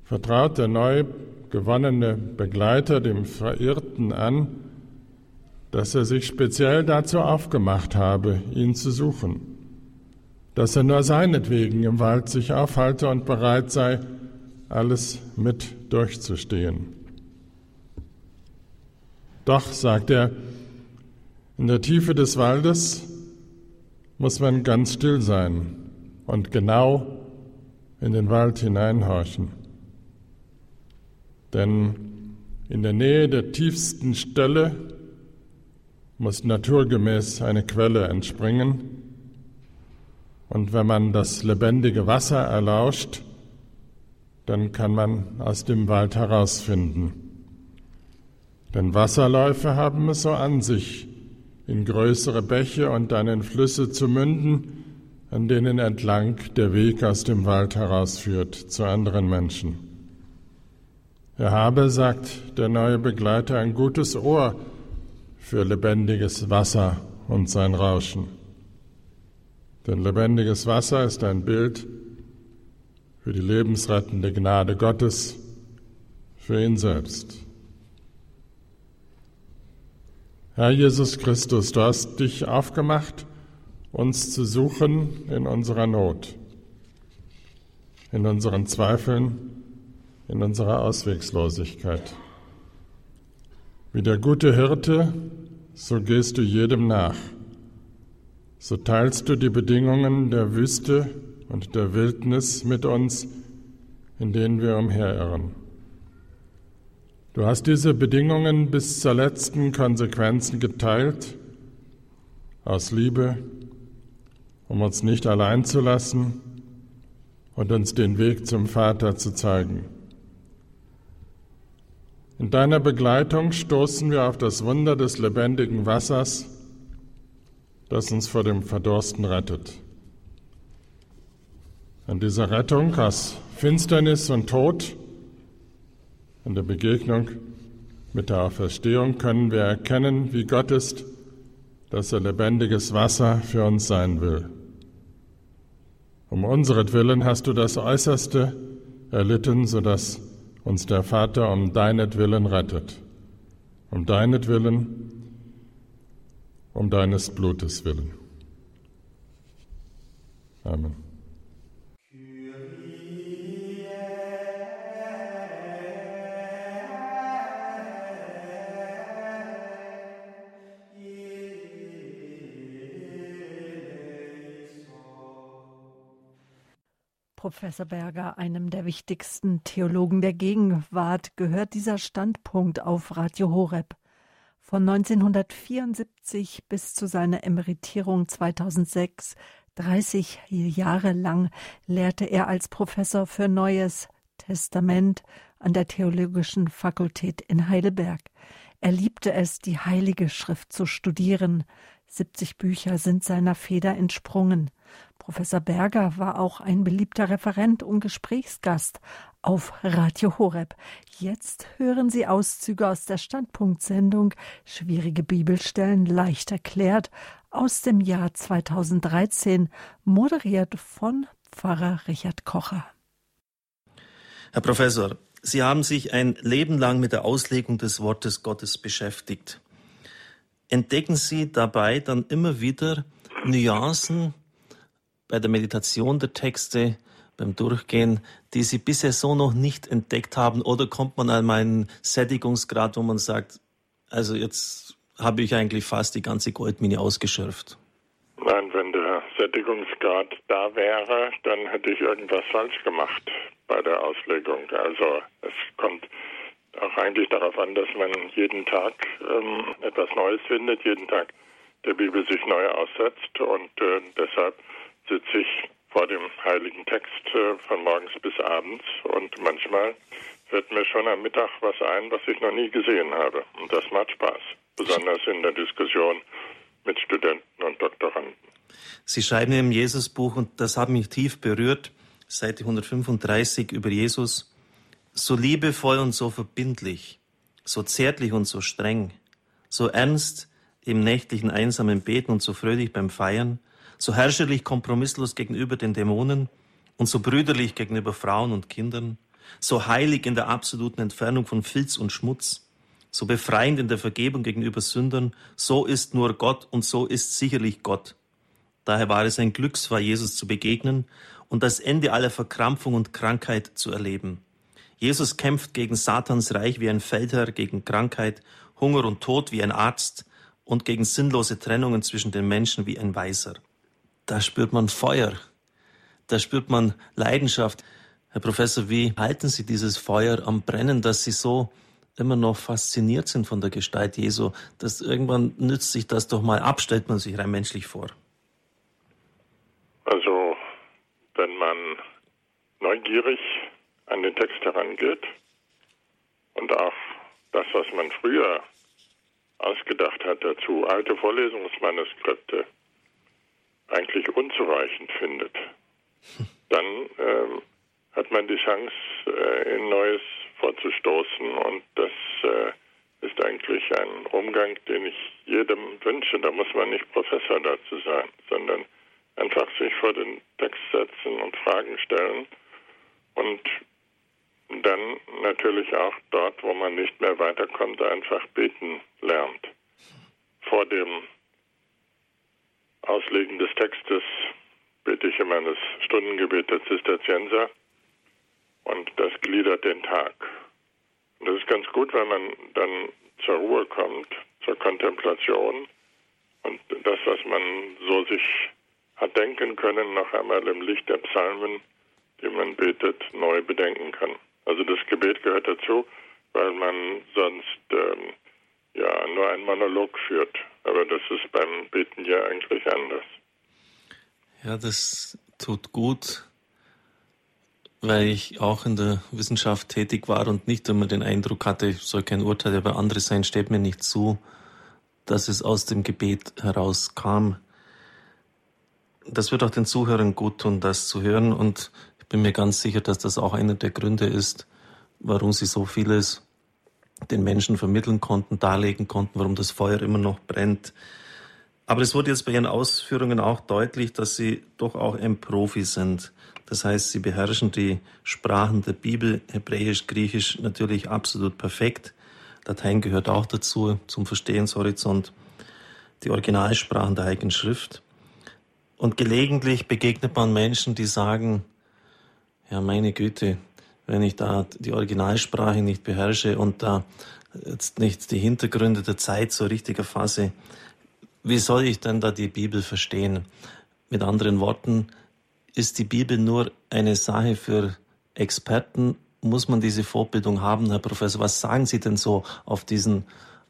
vertraut der neu gewonnene Begleiter dem Verirrten an, dass er sich speziell dazu aufgemacht habe, ihn zu suchen, dass er nur seinetwegen im Wald sich aufhalte und bereit sei, alles mit durchzustehen. Doch, sagt er, in der Tiefe des Waldes muss man ganz still sein und genau in den Wald hineinhorchen. Denn in der Nähe der tiefsten Stelle muss naturgemäß eine Quelle entspringen Und wenn man das lebendige Wasser erlauscht, dann kann man aus dem Wald herausfinden. Denn Wasserläufe haben es so an sich, in größere Bäche und dann in Flüsse zu münden, an denen entlang der Weg aus dem Wald herausführt zu anderen Menschen. Er habe, sagt der neue Begleiter, ein gutes Ohr für lebendiges Wasser und sein Rauschen. Denn lebendiges Wasser ist ein Bild für die lebensrettende Gnade Gottes, für ihn selbst. Herr Jesus Christus, du hast dich aufgemacht, uns zu suchen in unserer Not, in unseren Zweifeln, in unserer Auswegslosigkeit. Wie der gute Hirte, so gehst du jedem nach. So teilst du die Bedingungen der Wüste und der Wildnis mit uns, in denen wir umherirren. Du hast diese Bedingungen bis zur letzten Konsequenzen geteilt, aus Liebe, um uns nicht allein zu lassen und uns den Weg zum Vater zu zeigen. In deiner Begleitung stoßen wir auf das Wunder des lebendigen Wassers, das uns vor dem Verdursten rettet. An dieser Rettung aus Finsternis und Tod, an der Begegnung mit der Auferstehung können wir erkennen, wie Gott ist, dass er lebendiges Wasser für uns sein will. Um unseretwillen hast du das Äußerste erlitten, sodass uns der Vater um deinetwillen rettet, um deinetwillen, um deines Blutes willen. Amen. Professor Berger, einem der wichtigsten Theologen der Gegenwart, gehört dieser Standpunkt auf Radio Horeb. Von 1974 bis zu seiner Emeritierung 2006, 30 Jahre lang, lehrte er als Professor für Neues Testament an der Theologischen Fakultät in Heidelberg. Er liebte es, die Heilige Schrift zu studieren. 70 Bücher sind seiner Feder entsprungen. Professor Berger war auch ein beliebter Referent und Gesprächsgast auf Radio Horeb. Jetzt hören Sie Auszüge aus der Standpunktsendung Schwierige Bibelstellen leicht erklärt aus dem Jahr 2013, moderiert von Pfarrer Richard Kocher. Herr Professor, Sie haben sich ein Leben lang mit der Auslegung des Wortes Gottes beschäftigt. Entdecken Sie dabei dann immer wieder Nuancen bei der Meditation der Texte, beim Durchgehen, die Sie bisher so noch nicht entdeckt haben? Oder kommt man an einen Sättigungsgrad, wo man sagt, also jetzt habe ich eigentlich fast die ganze Goldmine ausgeschöpft? Nein, wenn der Sättigungsgrad da wäre, dann hätte ich irgendwas falsch gemacht bei der Auslegung. Also es kommt auch eigentlich darauf an, dass man jeden Tag ähm, etwas Neues findet, jeden Tag der Bibel sich neu aussetzt und äh, deshalb sitze ich vor dem heiligen Text äh, von morgens bis abends und manchmal fällt mir schon am Mittag was ein, was ich noch nie gesehen habe. Und das macht Spaß, besonders in der Diskussion mit Studenten und Doktoranden. Sie schreiben im Jesusbuch, und das hat mich tief berührt, Seite 135 über Jesus, so liebevoll und so verbindlich, so zärtlich und so streng, so ernst im nächtlichen einsamen Beten und so fröhlich beim Feiern, so herrscherlich kompromisslos gegenüber den Dämonen und so brüderlich gegenüber Frauen und Kindern, so heilig in der absoluten Entfernung von Filz und Schmutz, so befreiend in der Vergebung gegenüber Sündern, so ist nur Gott und so ist sicherlich Gott. Daher war es ein Glücksfall, Jesus zu begegnen und das Ende aller Verkrampfung und Krankheit zu erleben. Jesus kämpft gegen Satans Reich wie ein Feldherr, gegen Krankheit, Hunger und Tod wie ein Arzt und gegen sinnlose Trennungen zwischen den Menschen wie ein Weiser da spürt man Feuer, da spürt man Leidenschaft. Herr Professor, wie halten Sie dieses Feuer am Brennen, dass Sie so immer noch fasziniert sind von der Gestalt Jesu, dass irgendwann nützt sich das doch mal ab, stellt man sich rein menschlich vor. Also, wenn man neugierig an den Text herangeht und auch das, was man früher ausgedacht hat dazu, alte Vorlesungsmanuskripte eigentlich unzureichend findet, dann ähm, hat man die Chance, äh, in Neues vorzustoßen und das äh, ist eigentlich ein Umgang, den ich jedem wünsche. Da muss man nicht Professor dazu sein, sondern einfach sich vor den Text setzen und Fragen stellen und dann natürlich auch dort, wo man nicht mehr weiterkommt, einfach beten lernt. Vor dem Auslegen des Textes bete ich immer das Stundengebet der Zisterzienser und das gliedert den Tag. Und das ist ganz gut, weil man dann zur Ruhe kommt, zur Kontemplation und das, was man so sich hat denken können, noch einmal im Licht der Psalmen, die man betet, neu bedenken kann. Also das Gebet gehört dazu, weil man sonst ähm, ja nur einen Monolog führt. Aber das ist beim Beten ja eigentlich anders. Ja, das tut gut, weil ich auch in der Wissenschaft tätig war und nicht immer den Eindruck hatte, ich soll kein Urteil über andere sein, steht mir nicht zu, dass es aus dem Gebet herauskam. Das wird auch den Zuhörern gut tun, das zu hören und ich bin mir ganz sicher, dass das auch einer der Gründe ist, warum sie so vieles den Menschen vermitteln konnten, darlegen konnten, warum das Feuer immer noch brennt. Aber es wurde jetzt bei Ihren Ausführungen auch deutlich, dass Sie doch auch ein Profi sind. Das heißt, Sie beherrschen die Sprachen der Bibel, Hebräisch, Griechisch natürlich absolut perfekt. Latein gehört auch dazu, zum Verstehenshorizont. Die Originalsprachen der Heiligen Schrift. Und gelegentlich begegnet man Menschen, die sagen, ja, meine Güte, wenn ich da die Originalsprache nicht beherrsche und da jetzt nicht die Hintergründe der Zeit so richtig erfasse, wie soll ich denn da die Bibel verstehen? Mit anderen Worten, ist die Bibel nur eine Sache für Experten? Muss man diese Vorbildung haben, Herr Professor? Was sagen Sie denn so auf diesen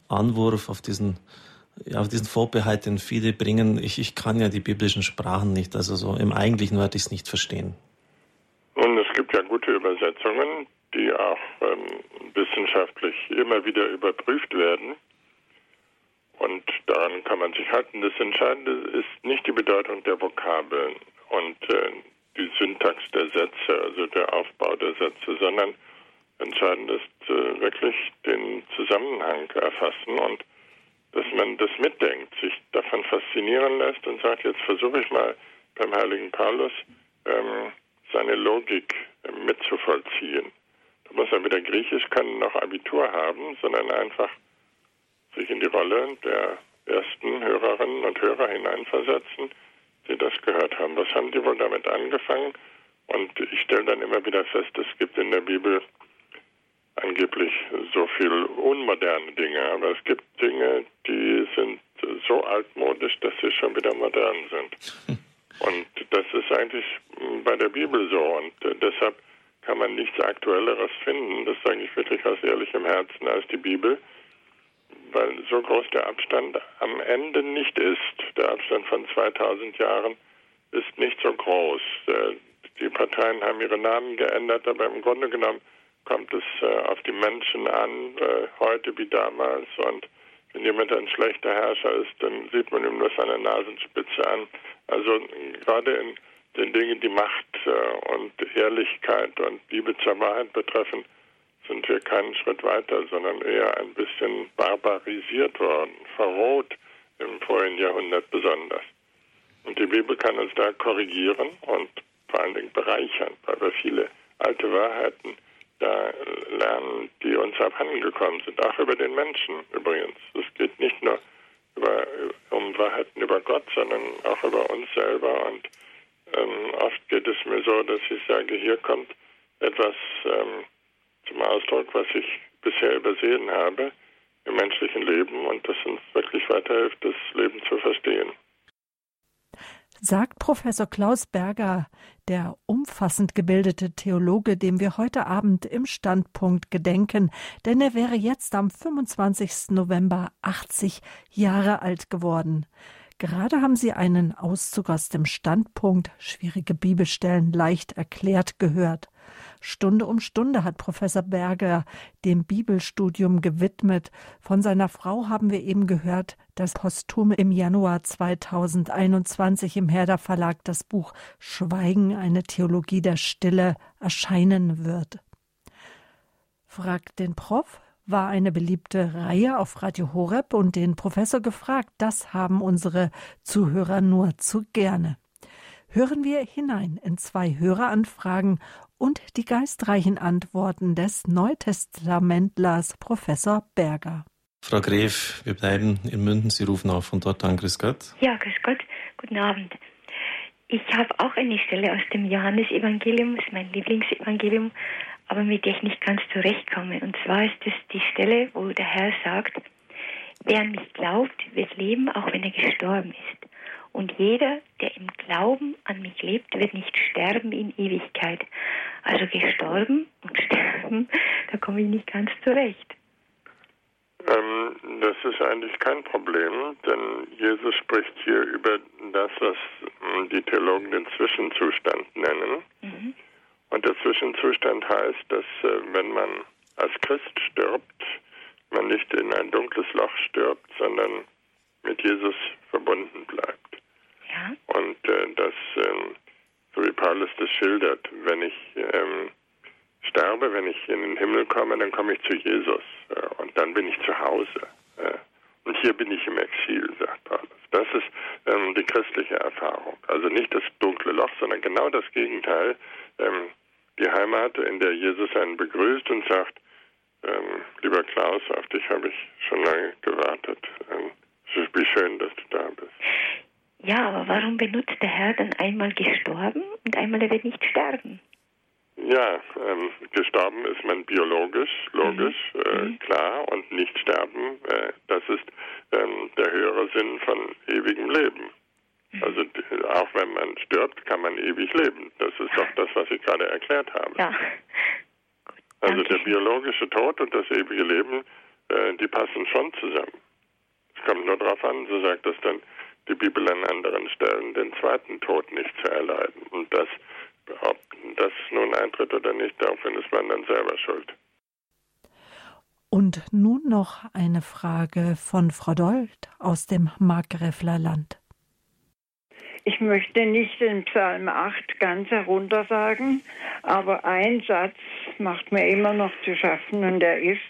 Anwurf, auf diesen, ja, auf diesen Vorbehalt, den viele bringen? Ich, ich kann ja die biblischen Sprachen nicht, also so im Eigentlichen werde ich es nicht verstehen. Nun, es gibt ja Übersetzungen, die auch ähm, wissenschaftlich immer wieder überprüft werden. Und daran kann man sich halten. Das Entscheidende ist nicht die Bedeutung der Vokabeln und äh, die Syntax der Sätze, also der Aufbau der Sätze, sondern entscheidend ist äh, wirklich den Zusammenhang erfassen und dass man das mitdenkt, sich davon faszinieren lässt und sagt, jetzt versuche ich mal beim heiligen Paulus ähm, seine Logik äh, mitzuvollziehen. Da muss er weder Griechisch können noch Abitur haben, sondern einfach sich in die Rolle der ersten Hörerinnen und Hörer hineinversetzen, die das gehört haben. Was haben die wohl damit angefangen? Und ich stelle dann immer wieder fest, es gibt in der Bibel angeblich so viel unmoderne Dinge, aber es gibt Dinge, die sind so altmodisch, dass sie schon wieder modern sind. Und das ist eigentlich bei der Bibel so und deshalb kann man nichts Aktuelleres finden, das sage ich wirklich aus ehrlichem Herzen, als die Bibel weil so groß der Abstand am Ende nicht ist. Der Abstand von 2000 Jahren ist nicht so groß. Äh, die Parteien haben ihre Namen geändert, aber im Grunde genommen kommt es äh, auf die Menschen an, äh, heute wie damals. Und wenn jemand ein schlechter Herrscher ist, dann sieht man ihm nur seine Nasenspitze an. Also gerade in den Dingen, die Macht und Ehrlichkeit und Liebe zur Wahrheit betreffen, sind wir keinen Schritt weiter, sondern eher ein bisschen barbarisiert worden, verroht im vorigen Jahrhundert besonders. Und die Bibel kann uns da korrigieren und vor allen Dingen bereichern, weil wir viele alte Wahrheiten da lernen, die uns abhandengekommen sind, auch über den Menschen übrigens. Es geht nicht nur über, um Wahrheiten über Gott, sondern auch über uns selber. Und ähm, oft geht es mir so, dass ich sage, hier kommt etwas ähm, zum Ausdruck, was ich bisher übersehen habe im menschlichen Leben und das uns wirklich weiterhilft, das Leben zu verstehen. Sagt Professor Klaus Berger, der umfassend gebildete Theologe, dem wir heute Abend im Standpunkt gedenken, denn er wäre jetzt am 25. November 80 Jahre alt geworden. Gerade haben Sie einen Auszug aus dem Standpunkt Schwierige Bibelstellen leicht erklärt gehört. Stunde um Stunde hat Professor Berger dem Bibelstudium gewidmet. Von seiner Frau haben wir eben gehört, dass posthum im Januar 2021 im Herder Verlag das Buch Schweigen, eine Theologie der Stille erscheinen wird. Fragt den Prof war eine beliebte Reihe auf Radio Horeb und den Professor gefragt. Das haben unsere Zuhörer nur zu gerne. Hören wir hinein in zwei Höreranfragen und die geistreichen Antworten des Neutestamentlers Professor Berger. Frau Gref, wir bleiben in München. Sie rufen auf von dort an. Grüß Gott. Ja, grüß Gott. Guten Abend. Ich habe auch eine Stelle aus dem Johannesevangelium, ist mein Lieblingsevangelium, aber mit der ich nicht ganz zurechtkomme. Und zwar ist es die Stelle, wo der Herr sagt, wer an mich glaubt, wird leben, auch wenn er gestorben ist. Und jeder, der im Glauben an mich lebt, wird nicht sterben in Ewigkeit. Also gestorben und sterben, da komme ich nicht ganz zurecht. Ähm, das ist eigentlich kein Problem, denn Jesus spricht hier über das, was hm, die Theologen den Zwischenzustand nennen. Mhm. Und der Zwischenzustand heißt, dass äh, wenn man als Christ stirbt, man nicht in ein dunkles Loch stirbt, sondern mit Jesus verbunden bleibt. Und äh, das, ähm, so wie Paulus das schildert, wenn ich ähm, sterbe, wenn ich in den Himmel komme, dann komme ich zu Jesus äh, und dann bin ich zu Hause. Äh, und hier bin ich im Exil, sagt Paulus. Das ist ähm, die christliche Erfahrung. Also nicht das dunkle Loch, sondern genau das Gegenteil. Ähm, die Heimat, in der Jesus einen begrüßt und sagt, ähm, lieber Klaus, auf dich habe ich schon lange gewartet. Ähm, wie schön, dass du da bist. Ja, aber warum benutzt der Herr dann einmal gestorben und einmal er wird nicht sterben? Ja, ähm, gestorben ist man biologisch, logisch, mhm. Äh, mhm. klar, und nicht sterben, äh, das ist ähm, der höhere Sinn von ewigem Leben. Mhm. Also auch wenn man stirbt, kann man ewig leben. Das ist doch das, was ich gerade erklärt habe. Ja. Gut, also der biologische Tod und das ewige Leben, äh, die passen schon zusammen. Es kommt nur darauf an, so sagt das dann die Bibel an anderen Stellen, den zweiten Tod nicht zu erleiden. Und das, ob das nun eintritt oder nicht, daraufhin ist man dann selber schuld. Und nun noch eine Frage von Frau Dold aus dem Markgräfler Land. Ich möchte nicht den Psalm 8 ganz herunter sagen, aber ein Satz macht mir immer noch zu schaffen und der ist,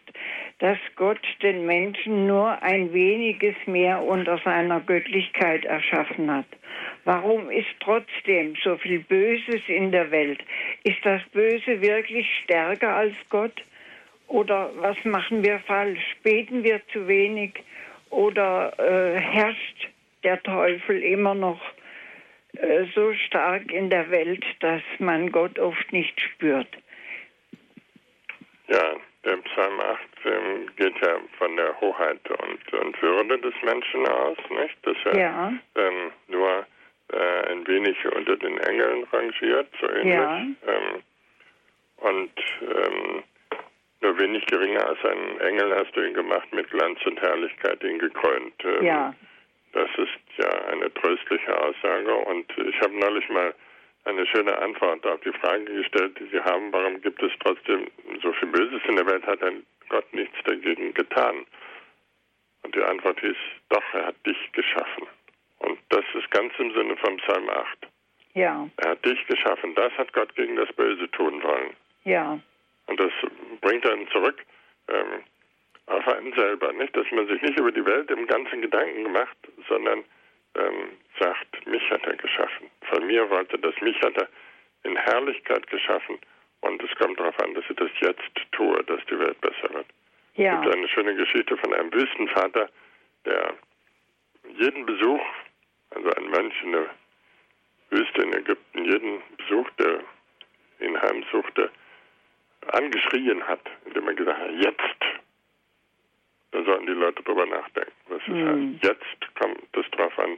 dass Gott den Menschen nur ein weniges mehr unter seiner Göttlichkeit erschaffen hat. Warum ist trotzdem so viel Böses in der Welt? Ist das Böse wirklich stärker als Gott? Oder was machen wir falsch? Beten wir zu wenig? Oder äh, herrscht der Teufel immer noch äh, so stark in der Welt, dass man Gott oft nicht spürt. Ja, der Psalm 8 ähm, geht ja von der Hoheit und, und Würde des Menschen aus, nicht? Dass er ja. ähm, nur äh, ein wenig unter den Engeln rangiert, so ähnlich. Ja. Ähm, und ähm, nur wenig geringer als ein Engel hast du ihn gemacht, mit Glanz und Herrlichkeit ihn gekrönt. Ähm, ja. Das ist ja eine tröstliche Aussage und ich habe neulich mal eine schöne Antwort auf die Frage gestellt, die Sie haben, warum gibt es trotzdem so viel Böses in der Welt, hat ein Gott nichts dagegen getan. Und die Antwort hieß, doch, er hat dich geschaffen. Und das ist ganz im Sinne von Psalm 8. Ja. Er hat dich geschaffen, das hat Gott gegen das Böse tun wollen. Ja. Und das bringt einen zurück. Ähm, auf einen selber, nicht? Dass man sich nicht über die Welt im ganzen Gedanken macht, sondern ähm, sagt, mich hat er geschaffen. Von mir wollte das, mich hat er in Herrlichkeit geschaffen und es kommt darauf an, dass ich das jetzt tue, dass die Welt besser wird. Ja. Es gibt eine schöne Geschichte von einem Wüstenvater, der jeden Besuch, also ein Mönch in der Wüste in Ägypten, jeden Besuch, der ihn heimsuchte, angeschrien hat, indem er gesagt hat, jetzt da sollten die Leute drüber nachdenken. Was mhm. Jetzt kommt es darauf an,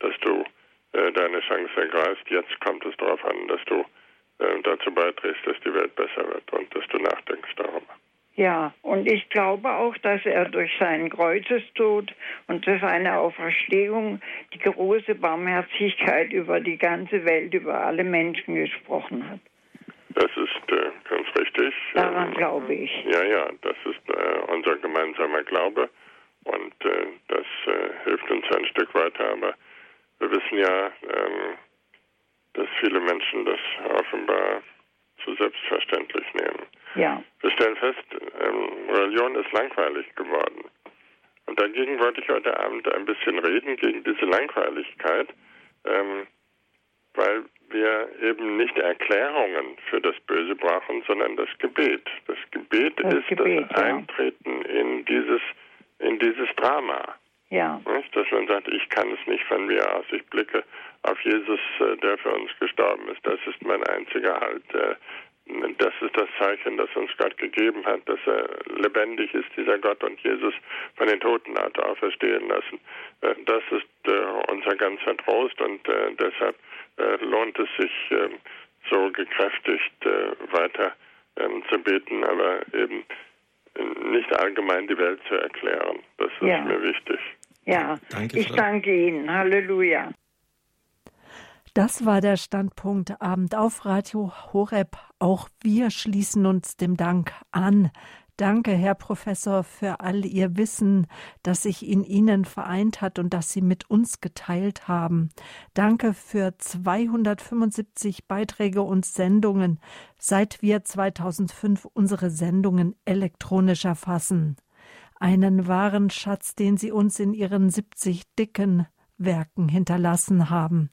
dass du äh, deine Chance ergreifst. Jetzt kommt es darauf an, dass du äh, dazu beiträgst, dass die Welt besser wird und dass du nachdenkst darüber. Ja, und ich glaube auch, dass er durch seinen Kreuzestod und durch seine Auferstehung die große Barmherzigkeit über die ganze Welt, über alle Menschen gesprochen hat. Das ist äh, ganz richtig. Daran ähm, glaube ich. Ja, ja, das ist äh, unser gemeinsamer Glaube und äh, das äh, hilft uns ein Stück weiter. Aber wir wissen ja, ähm, dass viele Menschen das offenbar zu selbstverständlich nehmen. Ja. Wir stellen fest, ähm, Religion ist langweilig geworden. Und dagegen wollte ich heute Abend ein bisschen reden, gegen diese Langweiligkeit, ähm, weil wir eben nicht Erklärungen für das Böse brauchen, sondern das Gebet. Das Gebet das ist Gebet, das ja. Eintreten in dieses, in dieses Drama. Ja. Dass man sagt, ich kann es nicht von mir aus, ich blicke auf Jesus, äh, der für uns gestorben ist. Das ist mein einziger Halt. Äh, das ist das Zeichen, das uns Gott gegeben hat, dass er lebendig ist, dieser Gott, und Jesus von den Toten hat auferstehen lassen. Äh, das ist unser ganzer Trost und deshalb lohnt es sich, ähm, so gekräftigt weiter ähm, zu beten, aber eben nicht allgemein die Welt zu erklären. Das ist ja. mir wichtig. Ja, danke, ich danke Ihnen. Halleluja. Das war der Standpunkt Abend auf Radio Horeb. Auch wir schließen uns dem Dank an. Danke, Herr Professor, für all Ihr Wissen, das sich in Ihnen vereint hat und das Sie mit uns geteilt haben. Danke für 275 Beiträge und Sendungen, seit wir 2005 unsere Sendungen elektronisch erfassen. Einen wahren Schatz, den Sie uns in Ihren 70 dicken Werken hinterlassen haben.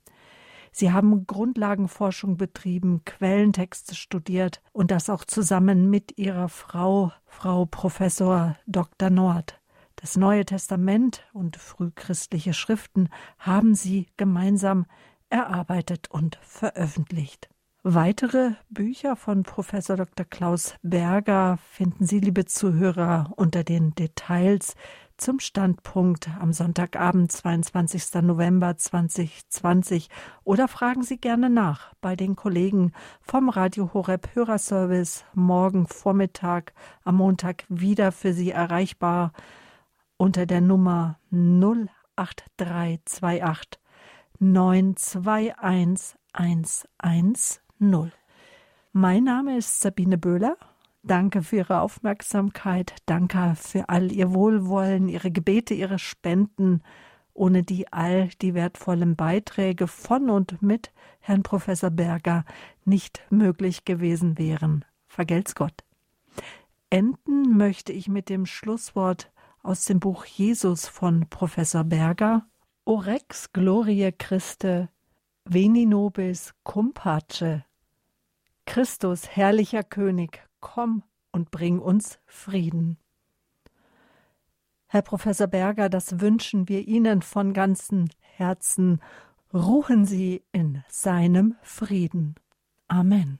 Sie haben Grundlagenforschung betrieben, Quellentexte studiert und das auch zusammen mit ihrer Frau, Frau Professor Dr. Nord. Das Neue Testament und frühchristliche Schriften haben sie gemeinsam erarbeitet und veröffentlicht. Weitere Bücher von Professor Dr. Klaus Berger finden Sie, liebe Zuhörer, unter den Details zum Standpunkt am Sonntagabend, 22. November 2020 oder fragen Sie gerne nach bei den Kollegen vom Radio Horeb Hörerservice morgen Vormittag am Montag wieder für Sie erreichbar unter der Nummer 08328 921 110. Mein Name ist Sabine Böhler Danke für Ihre Aufmerksamkeit. Danke für all Ihr Wohlwollen, Ihre Gebete, Ihre Spenden, ohne die all die wertvollen Beiträge von und mit Herrn Professor Berger nicht möglich gewesen wären. Vergelt's Gott. Enden möchte ich mit dem Schlusswort aus dem Buch Jesus von Professor Berger. Orex glorie Christe, veni nobis cum pace. Christus, herrlicher König, komm und bring uns Frieden. Herr Professor Berger, das wünschen wir Ihnen von ganzem Herzen. Ruhen Sie in seinem Frieden. Amen.